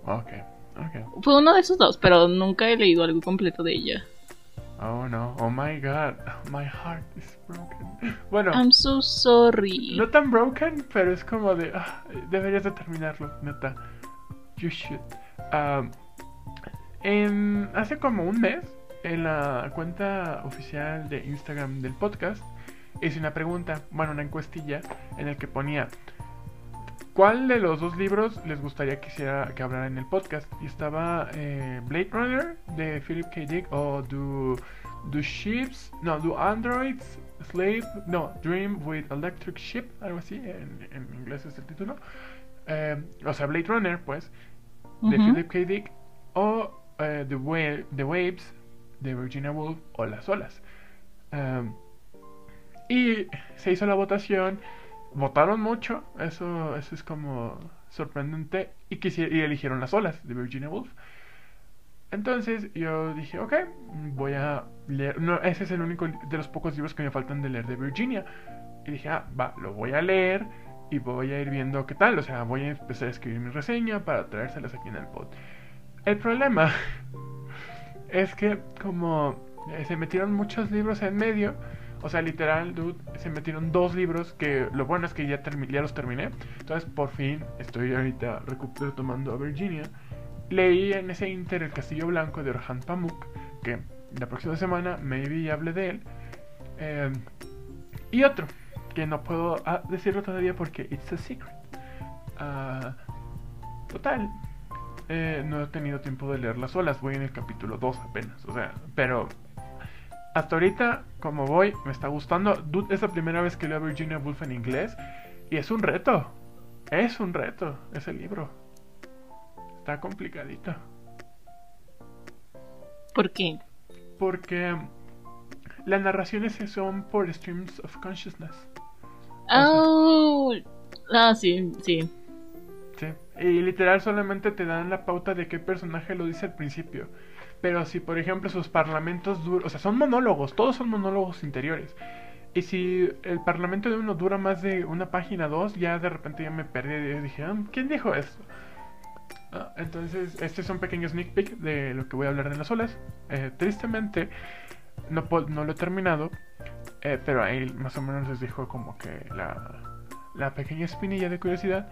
Ok, ok. Fue uno de esos dos, pero nunca he leído algo completo de ella. Oh no, oh my god, my heart is broken. Bueno, I'm so sorry. no tan broken, pero es como de, ah, deberías de terminarlo, neta. You should. Um, en, hace como un mes, en la cuenta oficial de Instagram del podcast, hice una pregunta, bueno, una encuestilla, en el que ponía, ¿cuál de los dos libros les gustaría que, hiciera, que hablara en el podcast? Y estaba eh, Blade Runner de Philip K. Dick o Do, do Ships, no, Do Androids Slave, no, Dream with Electric Ship, algo así, en, en inglés es el título. Eh, o sea, Blade Runner, pues, de. Philip K. Dick, o eh, The, Wa- The Waves de Virginia Woolf, o Las Olas. Um, y se hizo la votación, votaron mucho, eso, eso es como sorprendente, y, y eligieron Las Olas de Virginia Woolf. Entonces yo dije, ok, voy a leer. Ese es el único de los pocos libros que me faltan de leer de Virginia. Y dije, ah, va, lo voy a leer y voy a ir viendo qué tal. O sea, voy a empezar a escribir mi reseña para traérselas aquí en el pod. El problema es que, como eh, se metieron muchos libros en medio, o sea, literal, dude, se metieron dos libros que lo bueno es que ya, ya los terminé. Entonces, por fin, estoy ahorita retomando a Virginia. Leí en ese inter El Castillo Blanco de Orhan Pamuk, que la próxima semana maybe hable de él. Eh, y otro, que no puedo ah, decirlo todavía porque it's a secret. Ah, total, eh, no he tenido tiempo de leerlas solas, voy en el capítulo 2 apenas, o sea, pero hasta ahorita, como voy, me está gustando. Dude, es la primera vez que leo a Virginia Woolf en inglés y es un reto, es un reto ese libro. Está complicadito. ¿Por qué? Porque las narraciones son por streams of consciousness. Oh, ah, sí, sí. Sí. Y literal solamente te dan la pauta de qué personaje lo dice al principio. Pero si, por ejemplo, sus parlamentos duran... O sea, son monólogos, todos son monólogos interiores. Y si el parlamento de uno dura más de una página dos, ya de repente ya me perdí y dije, "Ah, ¿quién dijo esto? Ah, entonces, este es un pequeño sneak peek de lo que voy a hablar de las olas. Eh, tristemente, no lo he terminado, eh, pero ahí más o menos les dijo como que la, la pequeña espinilla de curiosidad.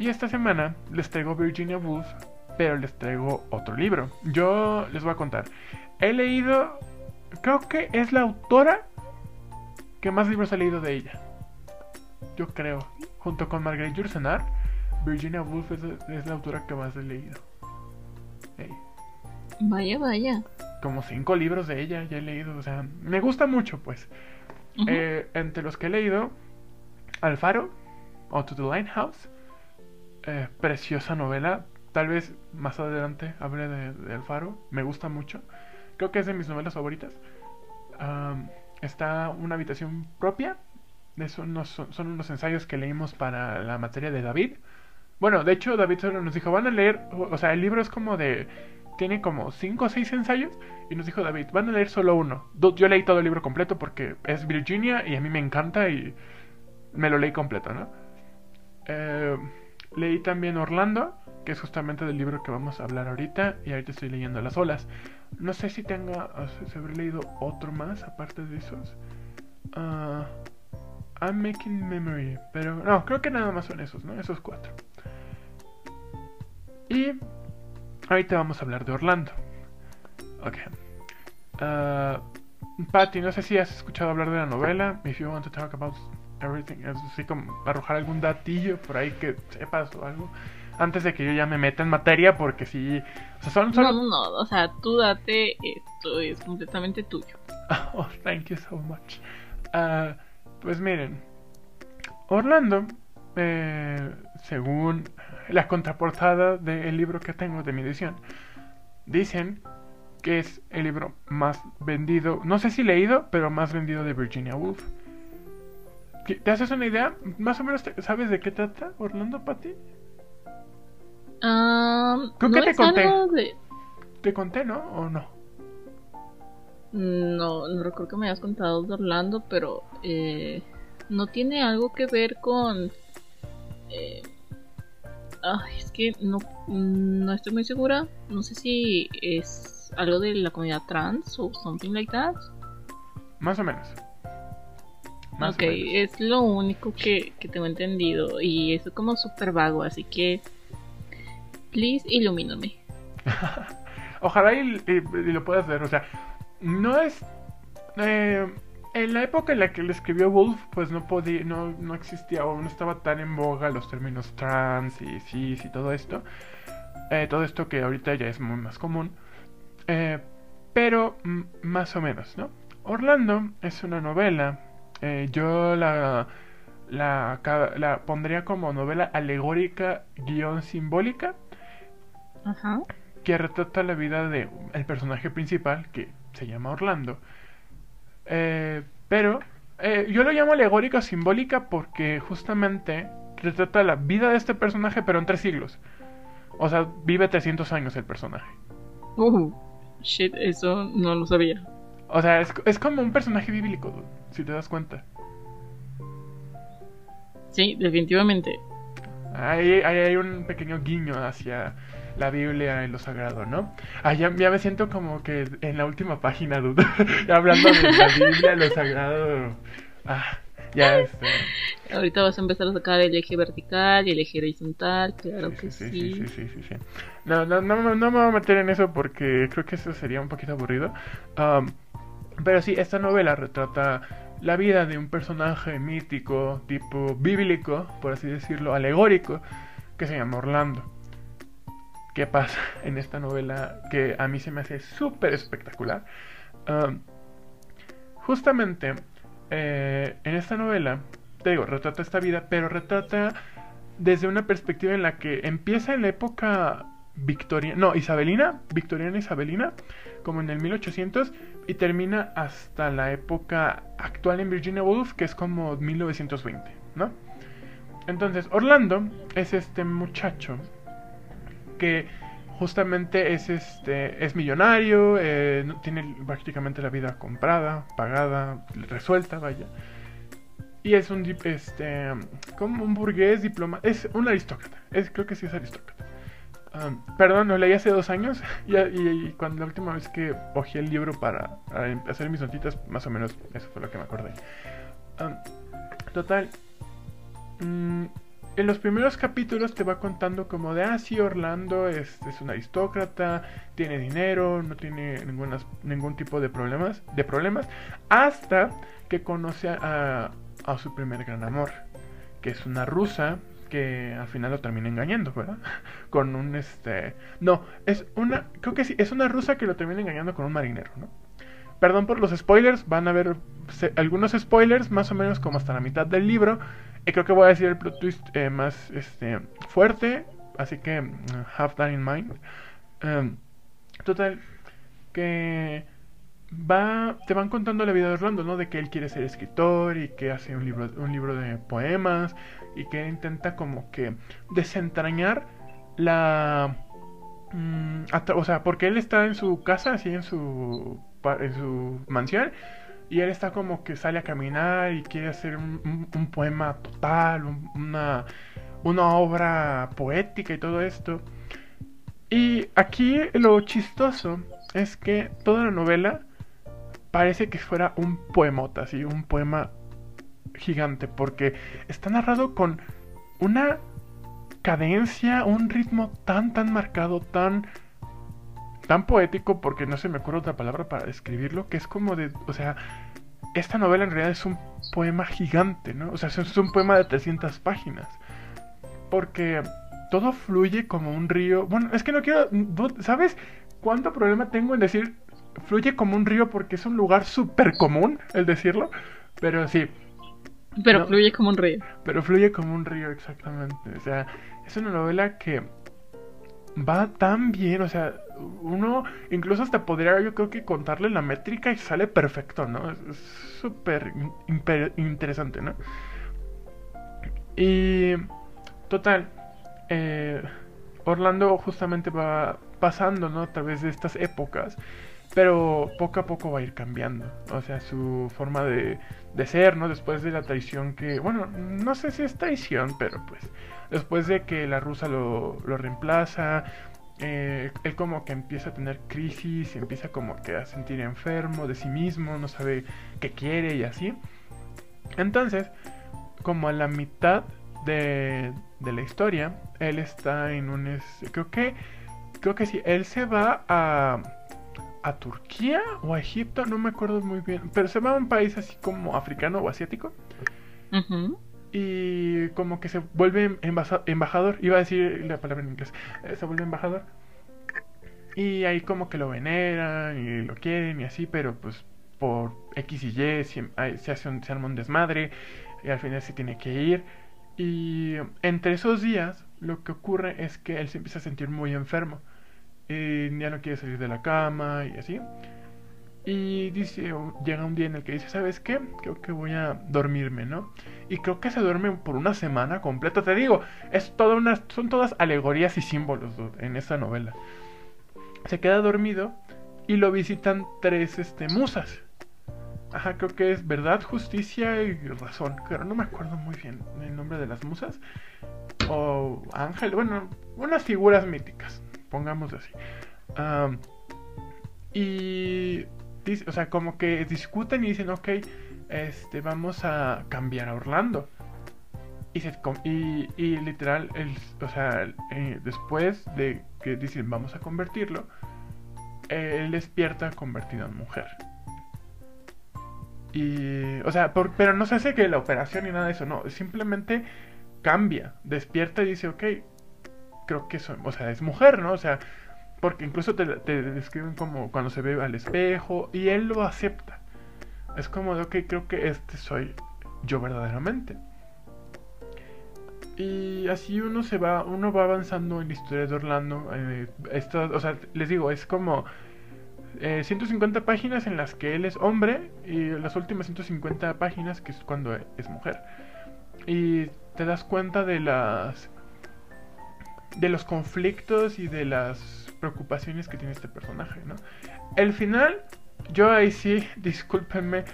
Y esta semana les traigo Virginia Woolf, pero les traigo otro libro. Yo les voy a contar. He leído, creo que es la autora que más libros he leído de ella. Yo creo, junto con Marguerite Yourcenar, Virginia Woolf es, es la autora que más he leído. Ey, Vaya, vaya. como cinco libros de ella ya he leído, o sea, me gusta mucho pues. Eh, entre los que he leído, Alfaro, o To the Lighthouse, eh, preciosa novela. Tal vez más adelante hable de, de Alfaro, me gusta mucho. Creo que es de mis novelas favoritas. Está Una habitación propia. Es unos- son, unos ensayos que leímos para la materia de David. Bueno, de hecho, David solo nos dijo: van a leer. O, sea, el libro es como de. Tiene como 5 o 6 ensayos. Y nos dijo David: van a leer solo uno. Yo leí todo el libro completo porque es Virginia y a mí me encanta y me lo leí completo, ¿no? Eh, leí también Orlando, que es justamente del libro que vamos a hablar ahorita. Y ahorita estoy leyendo Las Olas. No sé si tenga. sea, si habré leído otro más aparte de esos. Ah, I'm making memory. Pero no, creo que nada más son esos, ¿no? Esos cuatro. Y ahorita vamos a hablar de Orlando. Ok. Uh, Patty, no sé si has escuchado hablar de la novela. If you want to talk about everything. Así como arrojar algún datillo por ahí que sepas o algo. Antes de que yo ya me meta en materia, porque si. O sea, son, No, no, no. O sea, tú date. Esto es completamente tuyo. Oh, thank you so much. Uh, pues miren, Orlando, eh, según la contraportada del libro que tengo de mi edición, dicen que es el libro más vendido, no sé si leído, pero más vendido de Virginia Woolf. ¿Qué- ¿Te haces una idea? ¿Más o menos sabes de qué trata Orlando, Patty? Um, Creo ¿no que te conté. de- ¿Te conté, no? ¿O no? No, no recuerdo que me hayas contado de Orlando, pero eh, no tiene algo que ver con. eh, ay, es que no, no estoy muy segura. No sé si es algo de la comunidad trans o something like that. Más o menos. Más ok, o menos. es lo único que, que tengo entendido. Y eso como súper vago, así que. Please, ilumíname. Ojalá y, lo puedas ver. O sea, no es. eh, en la época en la que le escribió Wolf, pues no podía, no, no existía o no estaba tan en boga los términos trans y cis y todo esto. Eh, todo esto que ahorita ya es muy más común. Eh, pero más o menos, ¿no? Orlando es una novela. yo la, la, la pondría como novela alegórica guion simbólica Ajá. que retrata la vida de el personaje principal que se llama Orlando. Eh, pero eh, yo lo llamo alegórica o simbólica porque justamente retrata la vida de este personaje pero en tres siglos. O sea, vive 300 años el personaje. Uh, shit, eso no lo sabía. O sea, es, es como un personaje bíblico, si te das cuenta. Sí, definitivamente. Ahí, ahí hay un pequeño guiño hacia la Biblia y lo sagrado, ¿no? Ah, ya, ya me siento como que en la última página, dude. Ya hablando de la Biblia, lo sagrado. Ah, ya este. Ahorita vas a empezar a sacar el eje vertical y el eje horizontal, claro que sí, sí. sí, sí, sí, sí, sí. No, no, no, me- no me voy a meter en eso porque creo que eso sería un poquito aburrido. Um, pero sí, esta novela retrata la vida de un personaje mítico, tipo bíblico, por así decirlo, alegórico, que se llama Orlando. ¿Qué pasa en esta novela que a mí se me hace súper espectacular? Justamente eh, en esta novela, te digo, retrata esta vida, pero retrata desde una perspectiva en la que empieza en la época victoriana, no, isabelina, victoriana isabelina, como en el 1800, y termina hasta la época actual en Virginia Woolf, que es como 1920, ¿no? Entonces, Orlando es este muchacho que justamente es este es millonario, eh, tiene prácticamente la vida comprada, pagada, resuelta, vaya. Y es un este como un burgués diploma, es un aristócrata. Es creo que sí es aristócrata. Um, perdón, lo leí hace dos años y, cuando la última vez que cogí el libro para, hacer mis notitas, más o menos eso fue lo que me acordé. Um, total, mm, en los primeros capítulos te va contando como de, ah, sí, Orlando es, es un aristócrata, tiene dinero, no tiene ninguna, ningún tipo de problemas, de problemas, hasta que conoce a, a su primer gran amor, que es una rusa que al final lo termina engañando, ¿verdad? Con un este, no, es una, creo que sí, es una rusa que lo termina engañando con un marinero, ¿no? Perdón por los spoilers, van a haber algunos spoilers, más o menos como hasta la mitad del libro. Y creo que voy a decir el plot twist eh, más este, fuerte, así que mm, have that in mind. Em, total, que va, te van contando la vida de Orlando, ¿no? De que él quiere ser escritor y que hace un libro, un libro de poemas y que intenta como que desentrañar la... atra- o sea, porque él está en su casa, así en su, en su mansión, y él está como que sale a caminar y quiere hacer un, poema total, un- una, una obra poética y todo esto. Y aquí lo chistoso es que toda la novela parece que fuera un poemota, así, un poema gigante, porque está narrado con una cadencia, un ritmo tan, tan marcado, tan tan poético porque no se me ocurre otra palabra para describirlo, que es como de, o sea, esta novela en realidad es un poema gigante, ¿no? O sea, es un poema de 300 páginas. Porque todo fluye como un río. Bueno, es que no quiero, ¿sabes cuánto problema tengo en decir fluye como un río porque es un lugar súper común el decirlo? Pero sí. Pero fluye como un río. Pero fluye como un río, exactamente. O sea, es una novela que va tan bien, o sea, uno incluso hasta podría yo creo que contarle la métrica y sale perfecto, ¿no? Es súper interesante, ¿no? Y total, eh, Orlando justamente va pasando, ¿no? A través de estas épocas, pero poco a poco va a ir cambiando, o sea, su forma de, de ser, ¿no? Después de la traición que, bueno, no sé si es traición, pero pues después de que la rusa lo, lo reemplaza, eh, él como que empieza a tener crisis, empieza como que a sentir enfermo de sí mismo, no sabe qué quiere y así. Entonces, como a la mitad de, de la historia, él está en un... Creo que... Creo que sí, él se va a... A Turquía o a Egipto, no me acuerdo muy bien, pero se va a un país así como africano o asiático. Y como que se vuelve embajador, iba a decir la palabra en inglés, eh, se vuelve embajador. Y ahí como que lo veneran y lo quieren y así, pero pues por X y Y se, hace un, se arma un desmadre y al final se tiene que ir. Y entre esos días lo que ocurre es que él se empieza a sentir muy enfermo. Ya no quiere salir de la cama y así. Y dice, llega un día en el que dice, ¿sabes qué? Creo que voy a dormirme, ¿no? Y creo que se duerme por una semana completa. Te digo, es toda son todas alegorías y símbolos en esta novela. Se queda dormido y lo visitan tres este, musas. Ajá, creo que es verdad, justicia y razón. Pero no me acuerdo muy bien el nombre de las musas. O ángel, bueno, unas figuras míticas, pongamos así. y o sea, como que discuten y dicen, ok, este, vamos a cambiar a Orlando. Y, y, literal, el, o sea, eh, después de que dicen vamos a convertirlo, él despierta convertido en mujer. Y, o sea, pero no se hace que la operación ni nada de eso, no, simplemente cambia, despierta y dice, ok, creo que soy, o sea, es mujer, ¿no? O sea, porque incluso te, describen como cuando se ve al espejo y él lo acepta. Es como de, ok, creo que este soy yo verdaderamente. Y así uno se va, uno va avanzando en la historia de Orlando. Eh, o sea, les digo, es como 150 eh, páginas en las que él es hombre y las últimas 150 páginas que es cuando es mujer. Y te das cuenta de las de los conflictos y de las preocupaciones que tiene este personaje, ¿no? El final, yo ahí sí, discúlpenme,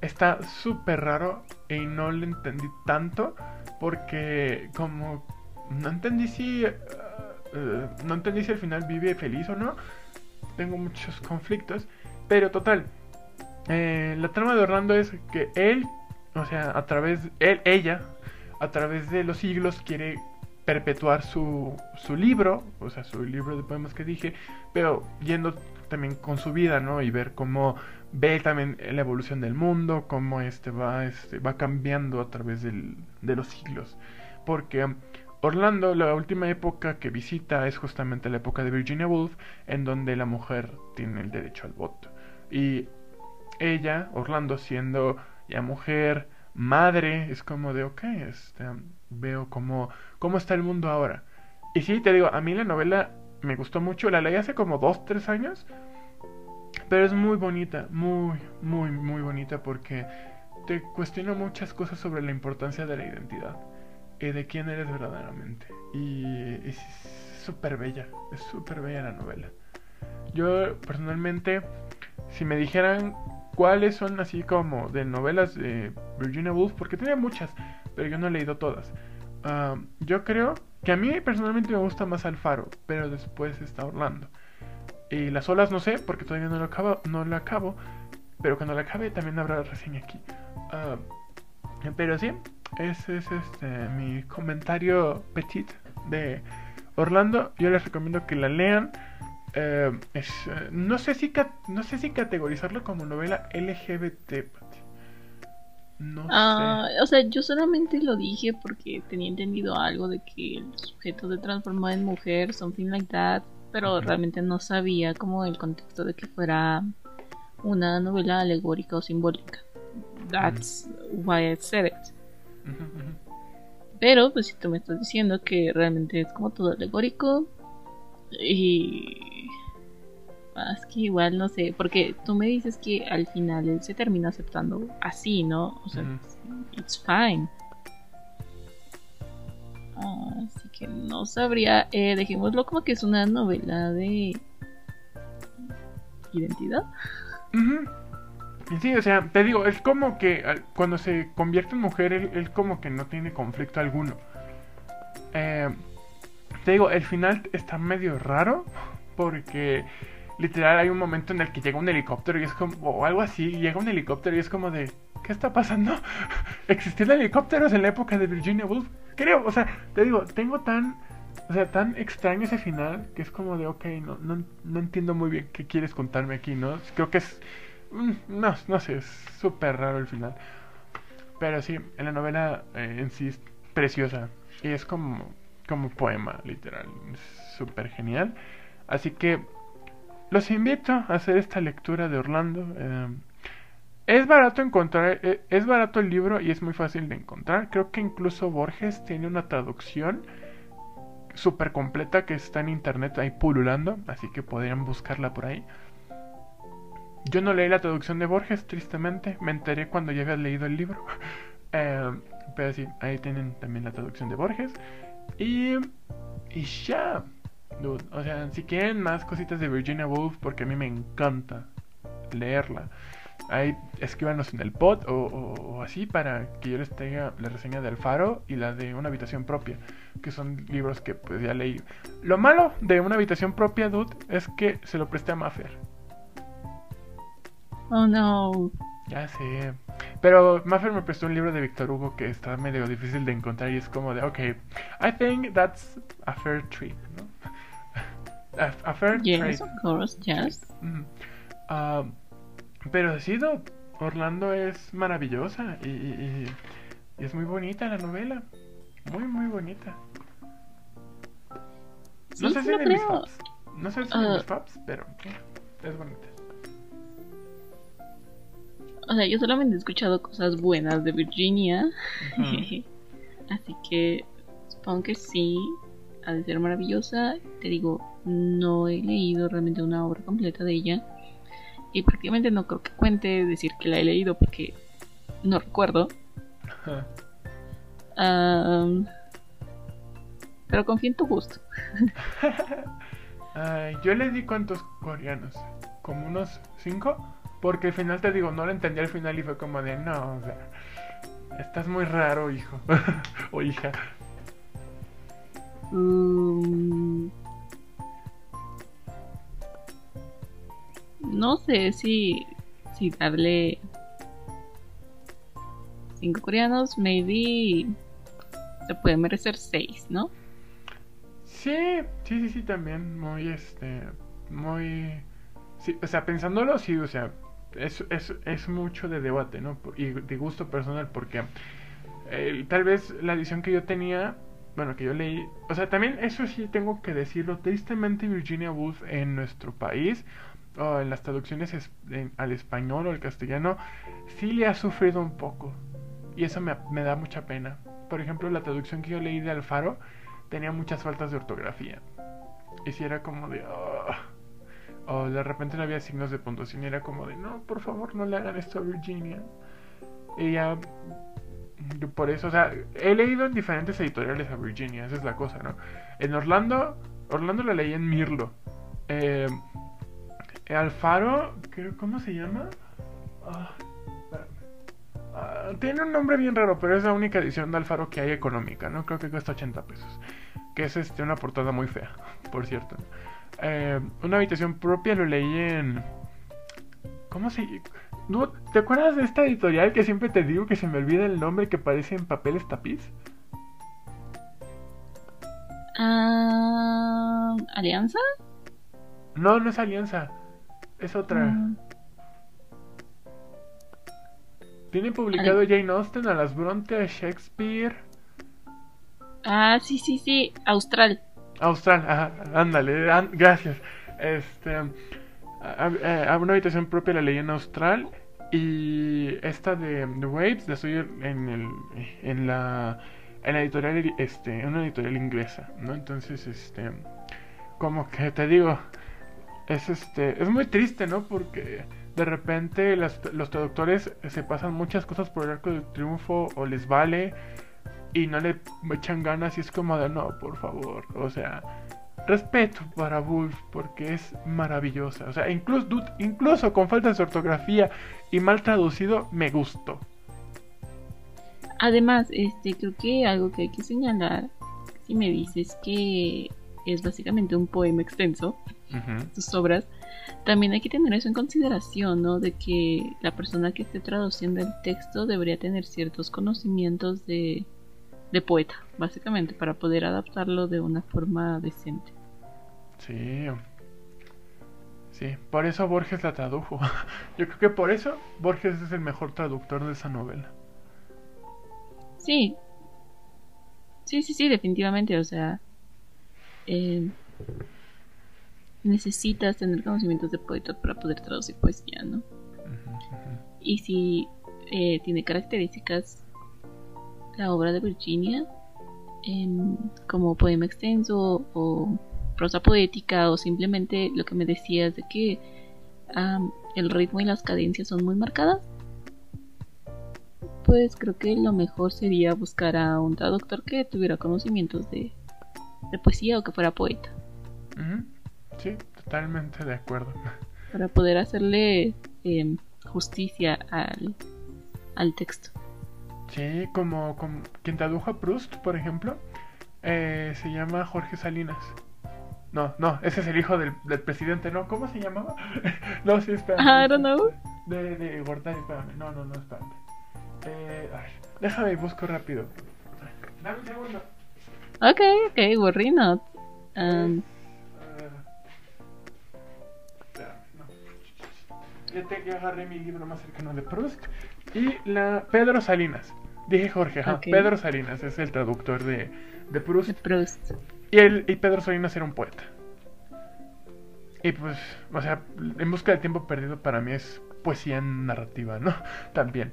está súper raro y no lo entendí tanto porque como no entendí si uh, uh, no entendí si al final vive feliz o no. Tengo muchos conflictos, pero total. Eh, la trama de Orlando es que él, o sea, a través él, ella, a través de los siglos quiere perpetuar su, su libro, o sea, su libro de poemas que dije, pero yendo también con su vida, ¿no? Y ver cómo ve también la evolución del mundo, cómo este va, este, va cambiando a través del, de los siglos. Porque Orlando, la última época que visita es justamente la época de Virginia Woolf, en donde la mujer tiene el derecho al voto. Y ella, Orlando, siendo ya mujer, madre, es como de, ok, este, veo cómo, cómo está el mundo ahora. Y sí, te digo, a mí la novela me gustó mucho, la leí hace como dos, tres años, pero es muy bonita, muy, muy, muy bonita porque te cuestiona muchas cosas sobre la importancia de la identidad y de quién eres verdaderamente. Y es súper bella, es súper bella la novela. Yo personalmente, si me dijeran cuáles son así como de novelas de Virginia Woolf, porque tenía muchas, pero yo no he leído todas. Ah, yo creo que a mí personalmente me gusta más Alfaro, pero después está Orlando. Y las olas no sé, porque todavía no lo acabo, no lo acabo pero cuando la acabe también habrá reseña aquí. Ah, pero sí, ese es este mi comentario petit de Orlando. Yo les recomiendo que la lean Eh, eh, no, sé si no sé si categorizarlo como novela LGBT. No Ah, sé. o sea, yo solamente lo dije porque tenía entendido algo de que el sujeto se transformó en mujer, something like that, pero Ujú. realmente no sabía como el contexto de que fuera una novela alegórica o simbólica. That's why I said it. Ujú, ujú. Pero pues si tú me estás diciendo que realmente es como todo alegórico y más que igual no sé, porque tú me dices que al final él se termina aceptando así, ¿no? O sea, it's fine. Ah, así que no sabría, eh, dejémoslo como que es una novela de identidad. Sí, o sea, te digo, es como que cuando se convierte en mujer, él, él como que no tiene conflicto alguno. Eh, te digo, el final está medio raro porque literal hay un momento en el que llega un helicóptero y es como, o algo así, llega un helicóptero y es como de, ¿qué está pasando? ¿Existían helicópteros en la época de Virginia Woolf? Creo, o sea, te digo, tengo tan, o sea, tan extraño ese final que es como de, ok, no, no, no entiendo muy bien qué quieres contarme aquí, ¿no? Creo que es, mm, no, no sé, es súper raro el final. Pero sí, en la novela eh, en sí es preciosa y es como, como poema, literal, es súper genial. Así que los invito a hacer esta lectura de Orlando. eh, es barato encontrar, eh, es barato el libro y es muy fácil de encontrar. Creo que incluso Borges tiene una traducción súper completa que está en internet ahí pululando, así que podrían buscarla por ahí. Yo no leí la traducción de Borges, tristemente, me enteré cuando ya había leído el libro. Eh, pero sí, ahí tienen también la traducción de Borges. Y, y ya, dude, o sea, si quieren más cositas de Virginia Woolf, porque a mí me encanta leerla. Ahí escríbanos en el pod o, o- o así para que yo les traiga la reseña de Alfaro y la de Una habitación propia, que son libros que pues ya leí. Lo malo de Una habitación propia, dude, es que se lo presté a Maffer. Oh no. Ya sé. Pero Maffer me prestó un libro de Víctor Hugo que está medio difícil de encontrar y es como de, ok, I think that's a fair trade, ¿no? A, a fair Yes, trade. of course, yes. Ujú. Ah, pero sí, Doc, Orlando es maravillosa y, y- y- es muy bonita la novela. Muy, muy bonita. No Sí, sé sí si lo de mis creo. faps. No sé si de Ah. mis faps, pero es bonita. O sea, yo solamente he escuchado cosas buenas de Virginia. Ujú. Así que supongo que sí, ha de ser maravillosa. Te digo, no he leído realmente una obra completa de ella. Y prácticamente no creo que cuente decir que la he leído porque no recuerdo. Pero confío en tu gusto. Ay, yo le di cuántos coreanos, como unos cinco, porque al final te digo, no lo entendí al final y fue como de, no, o sea, estás muy raro, hijo, o hija. Mm, no sé si, si darle cinco coreanos, maybe se puede merecer seis, ¿no? Sí, sí, sí, sí, también, muy, este, muy, sí, o sea, pensándolo, sí, o sea, es, es, es mucho de debate, ¿no? Y de gusto personal, porque eh, tal vez la edición que yo tenía, bueno, que yo leí, o sea, también eso sí tengo que decirlo, tristemente Virginia Woolf en nuestro país, o en las traducciones al español o al castellano, sí le ha sufrido un poco, y eso me, da mucha pena. Por ejemplo, la traducción que yo leí de Alfaro tenía muchas faltas de ortografía, y si era como de... "Ah". O de repente no había signos de puntuación y era como de, no, por favor, no le hagan esto a Virginia. Y ya, por eso, o sea, he leído en diferentes editoriales a Virginia, esa es la cosa, ¿no? En Orlando, Orlando la leí en Mirlo. Eh, Alfaro, ¿cómo se llama? Ah. Ah, tiene un nombre bien raro, pero es la única edición de Alfaro que hay económica, ¿no? Creo que cuesta 80 pesos. Que es este, una portada muy fea, por cierto. Eh, una habitación propia lo leí en. ¿Cómo se.? ¿No- ¿Te acuerdas de esta editorial que siempre te digo que se me olvida el nombre que aparece en papeles tapiz? Ah, ¿Alianza? No, no es Alianza. Es otra. Mm, Tiene publicado Jane Austen, a las Bronte, a Shakespeare. Ah, sí, sí, sí. Austral. Austral, ajá, ándale, gracias. Este, a, a- a una habitación propia la leí en Austral y esta de The Waves la estoy en el, en la, en la editorial, este, en una editorial inglesa, ¿no? Entonces, este, como que te digo, es este, es muy triste, ¿no? Porque de repente las- los traductores se pasan muchas cosas por el arco del triunfo o les vale y no le echan ganas y es como de no, por favor, o sea, respeto para Wolf porque es maravillosa, o sea, incluso, dude, incluso con faltas de ortografía y mal traducido me gustó. Además, este, creo que algo que hay que señalar, si me dices que es básicamente un poema extenso, tus obras, también hay que tener eso en consideración, ¿no? De que la persona que esté traduciendo el texto debería tener ciertos conocimientos de, de poeta, básicamente, para poder adaptarlo de una forma decente. Sí. Sí, por eso Borges la tradujo. Yo creo que por eso Borges es el mejor traductor de esa novela. Sí. Sí, sí, sí, definitivamente. O sea, eh, necesitas tener conocimientos de poeta para poder traducir poesía, ¿no? Y si eh, tiene características la obra de Virginia, em, como poema extenso o prosa poética o simplemente lo que me decías de que am, el ritmo y las cadencias son muy marcadas, pues creo que lo mejor sería buscar a un traductor que tuviera conocimientos de, de poesía o que fuera poeta. Sí, totalmente de acuerdo. para poder hacerle em, justicia al, al texto. Sí, como, como quien tradujo a Proust, por ejemplo, eh, se llama Jorge Salinas. No, no, ese es el hijo del, del presidente, ¿no? ¿Cómo se llamaba? no, sí, espérame. I don't know. De, de Gortari, espérame. No, no, no, espérame. Eh, ay, déjame, busco rápido. Dame un segundo. Ok, ok, worry not. Um, Eh, espérame, no. Ya, te, ya agarré mi libro más cercano de Proust. Y la Pedro Salinas. Dije Jorge, ajá. Pedro Salinas es el traductor de, de de Proust. Y, él, y Pedro Salinas era un poeta. Y pues, o sea, En Busca del Tiempo Perdido para mí es poesía narrativa, ¿no? También.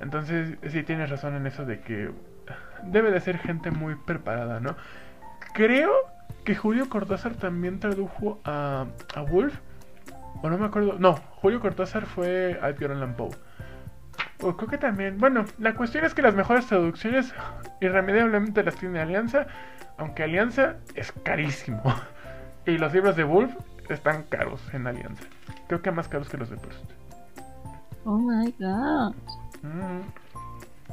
Entonces, sí tienes razón en eso de que debe de ser gente muy preparada, ¿no? Creo que Julio Cortázar también tradujo a, a Wolf. O no me acuerdo. No, Julio Cortázar fue a Edgar Allan Poe. O creo que también. Bueno, la cuestión es que las mejores traducciones irremediablemente las tiene Alianza. Aunque Alianza es carísimo. Y los libros de Wolf están caros en Alianza. Creo que más caros que los de Proust. Oh my god. Mm,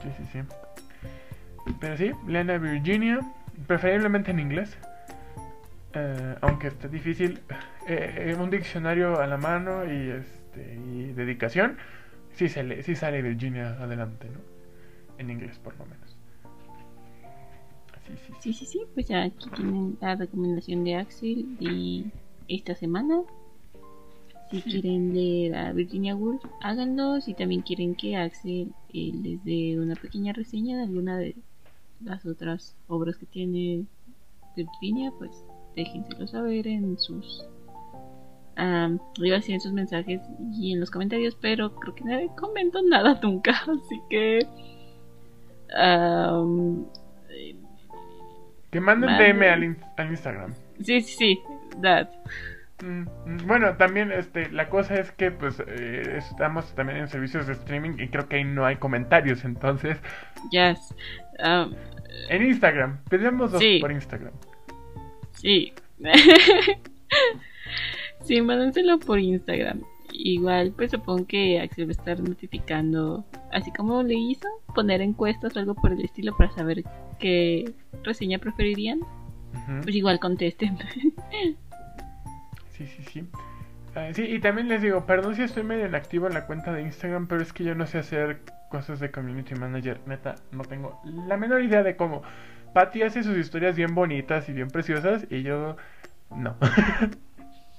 Sí, sí, sí. Pero sí, Lena Virginia, preferiblemente en inglés. Eh, aunque esté difícil, eh, un diccionario a la mano y este y dedicación, sí, se le- sí sale Virginia adelante, ¿no? En inglés, por lo menos. Sí, sí, sí. Sí, sí, sí, pues ya aquí tienen la recomendación de Axel de esta semana. Si quieren leer a Virginia Woolf, háganlo. Si también quieren que Axel eh, les dé una pequeña reseña de alguna de las otras obras que tiene Virginia, pues déjenselo saber en sus. Um, iba a decir en sus mensajes y en los comentarios, pero creo que nadie comentó nada nunca, así que. eh, Que manden Manden. DM al, in- al Instagram. Sí, sí, sí, that. Mm, mm, Bueno, también este, la cosa es que pues eh, estamos también en servicios de streaming y creo que ahí no hay comentarios, entonces Yes. Um, en Instagram, pedimos dos Sí. por Instagram. sí. sí, mándenselo por Instagram. Igual, pues supongo que Axel va a estar notificando, así como le hizo, poner encuestas o algo por el estilo para saber qué reseña preferirían. Pues igual contesten. Sí, sí, sí. Ah, sí, y también les digo, perdón si estoy medio inactivo en la cuenta de Instagram, pero es que yo no sé hacer cosas de community manager. Neta, no tengo la menor idea de cómo. Patty hace sus historias bien bonitas y bien preciosas y yo no.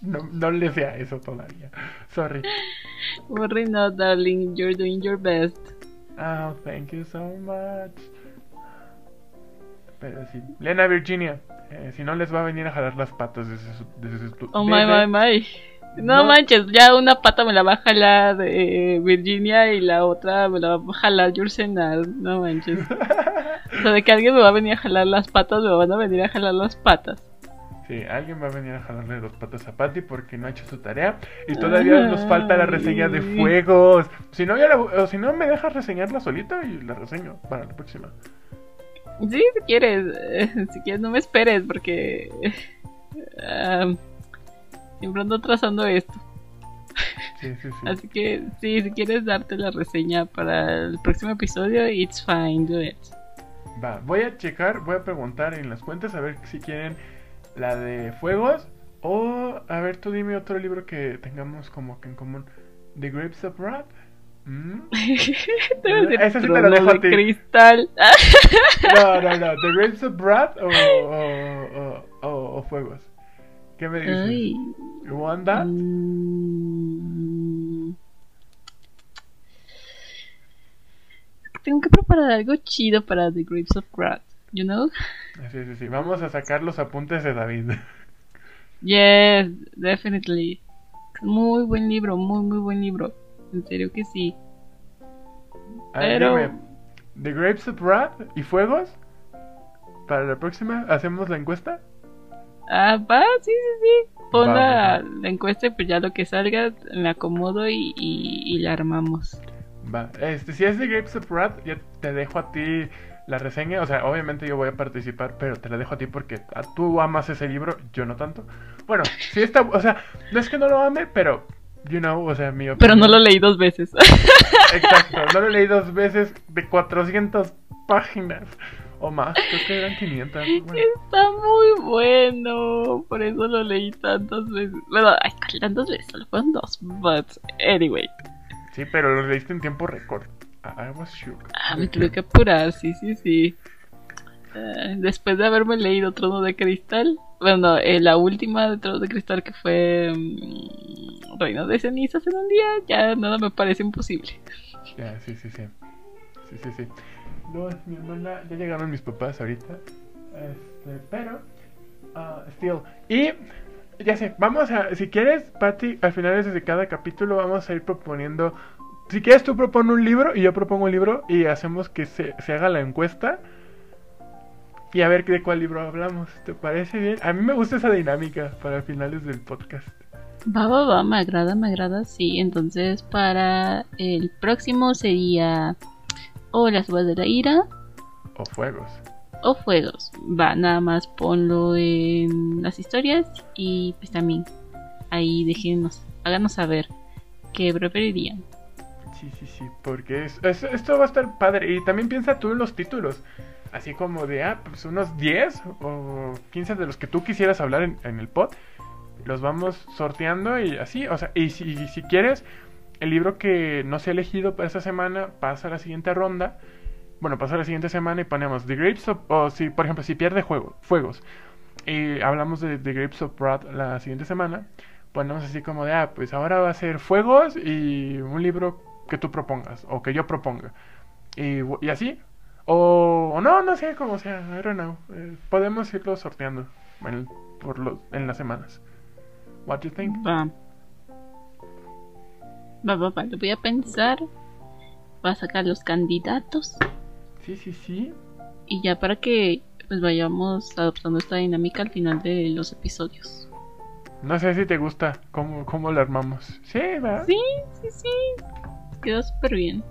No, no le sea eso todavía. Sorry. Worry not, darling. You're doing your best. Oh, thank you so much. Pero sí. Lena Virginia, eh, si no les va a venir a jalar las patas desde su... Desde su Oh my, my, my. No, No. manches, ya una pata me la va a jalar eh, Virginia y la otra me la va a jalar Yursenal. No manches. O sea, de que alguien me va a venir a jalar las patas, me van a venir a jalar las patas. Sí, alguien va a venir a jalarle las patas a Patty porque no ha hecho su tarea. Y todavía nos falta la reseña de fuegos. Si no, ya la- o si no me dejas reseñarla solita y la reseño para la próxima. Sí, si quieres, eh, si quieres no me esperes porque ah, siempre ando trazando esto. Sí, sí, sí. Así que sí, si quieres darte la reseña para el próximo episodio, it's fine, do it. Va, voy a checar, voy a preguntar en las cuentas a ver si quieren la de fuegos o a ver tú dime otro libro que tengamos como que en común. The Grapes of Wrath. ¿Mm? A Esa sí te la dejo a de ti. cristal. No, no, no. The Grapes of Wrath o, o, o, o- o fuegos. ¿Qué me dices? Ay. You want that? Mm. Tengo que preparar algo chido para The Grapes of Wrath, you know? Sí, sí, sí. Vamos a sacar los apuntes de David. Yes, definitely. Muy buen libro, muy muy buen libro. En serio que sí. A ver, Pero- dime, The Grapes of Wrath y fuegos. Para la próxima, ¿hacemos la encuesta? Ah, va, sí, sí, sí. Pon Va, la, va. la encuesta y pues ya lo que salga me acomodo y, y, y la armamos. Va, este, si es The Grapes of Wrath, ya te dejo a ti la reseña. O sea, obviamente yo voy a participar, pero te la dejo a ti porque a- tú amas ese libro, yo no tanto. Bueno, si está, o sea, no es que no lo ame, pero, you know, o sea, mi opinión. Pero no lo leí dos veces. Exacto, no lo leí dos veces de 400 páginas o más, creo que eran 500. Bueno, Está muy bueno, por eso lo leí tantas veces. Bueno, ay, tantas veces, solo fueron dos, but anyway. sí, pero lo leíste en tiempo récord. I I was shook. Ah, me tuve que apurar, sí, sí, sí. Eh, después de haberme leído Trono de Cristal, bueno, eh, la última de Trono de Cristal que fue mm, Reino de Cenizas en un día, ya nada me parece imposible. Ya, sí, sí, sí. Sí, sí, sí. No, mi hermana, ya llegaron mis papás ahorita. Este, pero, ah, still. Y, ya sé, vamos a, si quieres, Patty, al final de cada capítulo vamos a ir proponiendo. Si quieres, tú propone un libro y yo propongo un libro y hacemos que se, se haga la encuesta. Y a ver de cuál libro hablamos. ¿Te parece bien? A mí me gusta esa dinámica para finales del podcast. Va, va, va, me agrada, me agrada, sí. Entonces, para el próximo sería o las uvas de la ira O fuegos. o fuegos. Va, nada más ponlo en las historias y pues también ahí déjenos, háganos saber qué preferirían. Sí, sí, sí, porque es, es- esto va a estar padre. Y también piensa tú en los títulos. Así como de, ah, pues unos 10 o 15 de los que tú quisieras hablar en, en el pod. Los vamos sorteando y así. O sea, y si, quieres, el libro que no se ha elegido para esta semana pasa a la siguiente ronda. Bueno, pasa a la siguiente semana y ponemos The Grapes of... O si, por ejemplo, si pierde juego, fuegos. Y hablamos de The Grapes of Wrath la siguiente semana. Ponemos así como de, ah, pues ahora va a ser fuegos y un libro que tú propongas o que yo proponga. Y, y así. O, o no, no sé cómo sea. I don't know. Eh, podemos irlo sorteando en, por los, en las semanas. What do you think? Va. Va, va, va, lo voy a pensar. Va a sacar los candidatos. Sí, sí, sí. Y ya para que pues vayamos adoptando esta dinámica al final de los episodios. No sé si te gusta cómo, cómo lo armamos. Sí, ¿verdad? Sí, sí, sí. Quedó súper bien.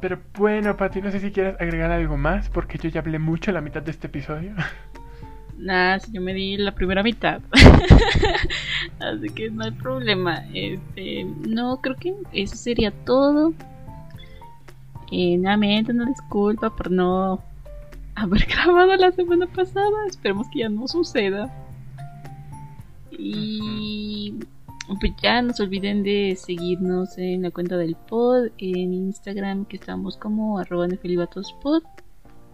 Pero bueno, Pati, no sé si quieres agregar algo más, porque yo ya hablé mucho la mitad de este episodio. Nada, si yo me di la primera mitad. Así que no hay problema. Este, no, creo que eso sería todo. Eh, nuevamente una disculpa por no haber grabado la semana pasada. Esperemos que ya no suceda. Y pues ya no se olviden de seguirnos en la cuenta del pod, en Instagram que estamos como arroba nefilibatospod.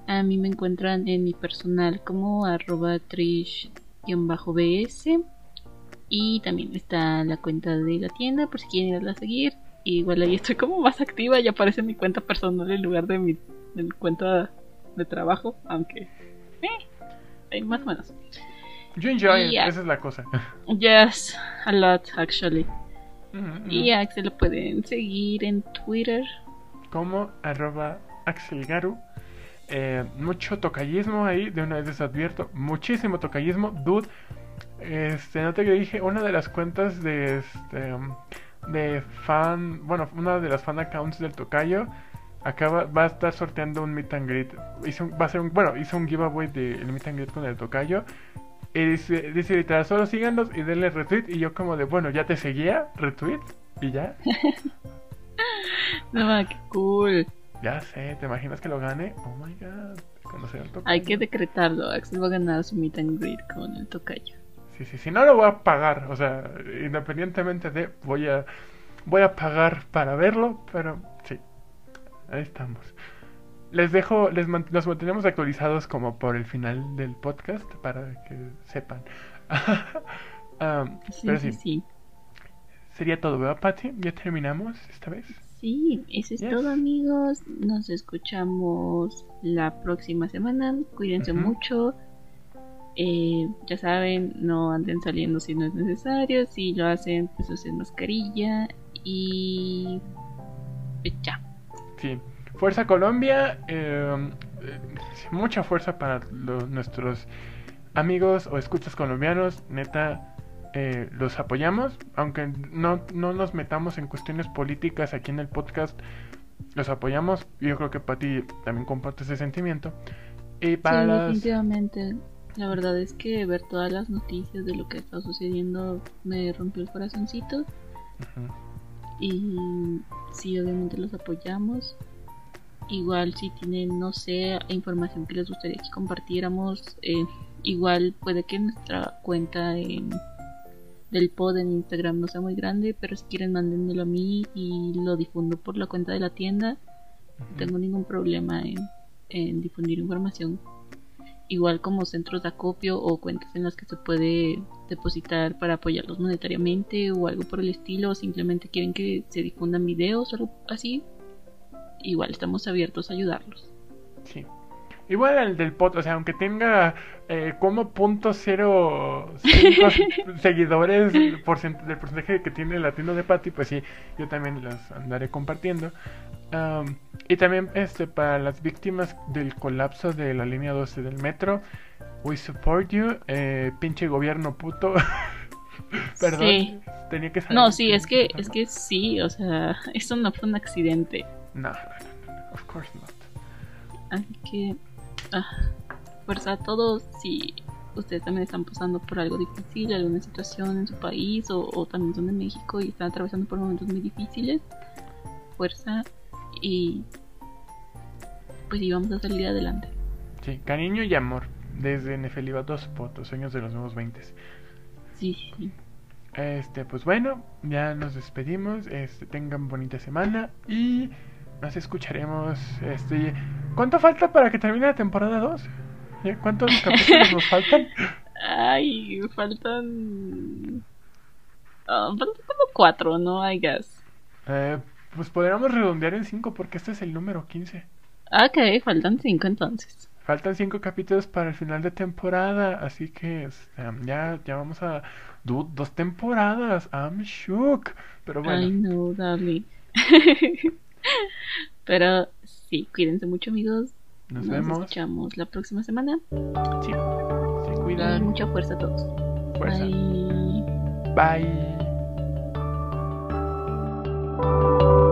A mí me encuentran en mi personal como arroba trish bs y también está la cuenta de la tienda por si quieren irla a seguir. igual ahí estoy como más activa y aparece mi cuenta personal en lugar de mi, cuenta de trabajo, aunque eh, más o menos. Yo enjoy esa es la cosa. Yes, a lot actually. Y a Axel lo pueden seguir en Twitter. Como arroba axelgaru. Eh, mucho tocallismo ahí, de una vez les advierto. Muchísimo tocallismo, dude. Este, no te dije, una de las cuentas de este de fan, bueno, una de las fan accounts del tocayo acaba va a estar sorteando un meet and greet. Hizo, va a ser un, bueno, hizo un giveaway del de meet and greet con el tocayo y dice, dice literal, solo síganos y denle retweet. Y yo como de, bueno, ya te seguía, retweet y ya. no, qué cool. Ya sé, ¿te imaginas que lo gane? Oh my god. Al Hay que decretarlo, Axel va a ganar su meet and greet con el tocayo. Sí, sí, si no lo voy a pagar, o sea, independientemente de, voy a, voy a pagar para verlo, pero sí, ahí estamos les dejo, les nos mantenemos actualizados como por el final del podcast para que sepan. sí, pero sí, sí, Sería todo, ¿verdad, Patty? ¿Ya terminamos esta vez? Sí, eso es todo, amigos. Nos escuchamos la próxima semana. Cuídense mucho. Eh, ya saben, no anden saliendo si no es necesario. Si lo hacen, pues usen mascarilla. Y. Pues ya. Sí. Fuerza Colombia, eh, eh, mucha fuerza para nuestros amigos o escuchas colombianos, neta, eh, los apoyamos, aunque no, no nos metamos en cuestiones políticas aquí en el podcast, los apoyamos, yo creo que Pati también comparte ese sentimiento. Y para sí, definitivamente. La verdad es que ver todas las noticias de lo que está sucediendo me rompió el corazoncito. Y sí, obviamente los apoyamos. Igual si tienen, no sé, información que les gustaría que compartiéramos, eh, igual puede que nuestra cuenta del pod en Instagram no sea muy grande, pero si quieren mándenmelo a mí y lo difundo por la cuenta de la tienda. No tengo ningún problema en, en difundir información. Igual como centros de acopio o cuentas en las que se puede depositar para apoyarlos monetariamente o algo por el estilo, o simplemente quieren que se difundan videos o algo así, igual estamos abiertos a ayudarlos. Sí. Igual al del pot, o sea, aunque tenga eh, como punto cero seguidores del porcentaje que tiene el latino de Patty, pues sí, yo también los andaré compartiendo. y también este para las víctimas del colapso de la línea 12 del metro, we support you, eh, pinche gobierno puto. Perdón, tenía que salir. No, sí, es que, es que sí, o sea, eso no fue un accidente. No, no, no, of course not. Así que, ah, fuerza a todos. Si ustedes también están pasando por algo difícil, alguna situación en su país o, también son de México y están atravesando por momentos muy difíciles, fuerza y pues y vamos a salir adelante. Sí, cariño y amor desde Nefeliba dos fotos, sueños de los nuevos 20. Sí, sí. Este, pues bueno, ya nos despedimos. Este, tengan bonita semana y nos escucharemos. Este, ¿Cuánto falta para que termine la temporada 2? ¿Cuántos capítulos nos faltan? Ay, faltan. Oh, faltan como 4, ¿no? I guess. Eh, pues podríamos redondear en 5 porque este es el número 15. Ok, faltan 5 entonces. Faltan 5 capítulos para el final de temporada, así que este, ya, ya vamos a. dos temporadas, I'm shook. Pero bueno. I know, darling. Pero sí, cuídense mucho, amigos. Nos, Nos vemos. escuchamos la próxima semana. Sí, se cuidan. Y mucha fuerza a todos. Fuerza. Bye. Bye.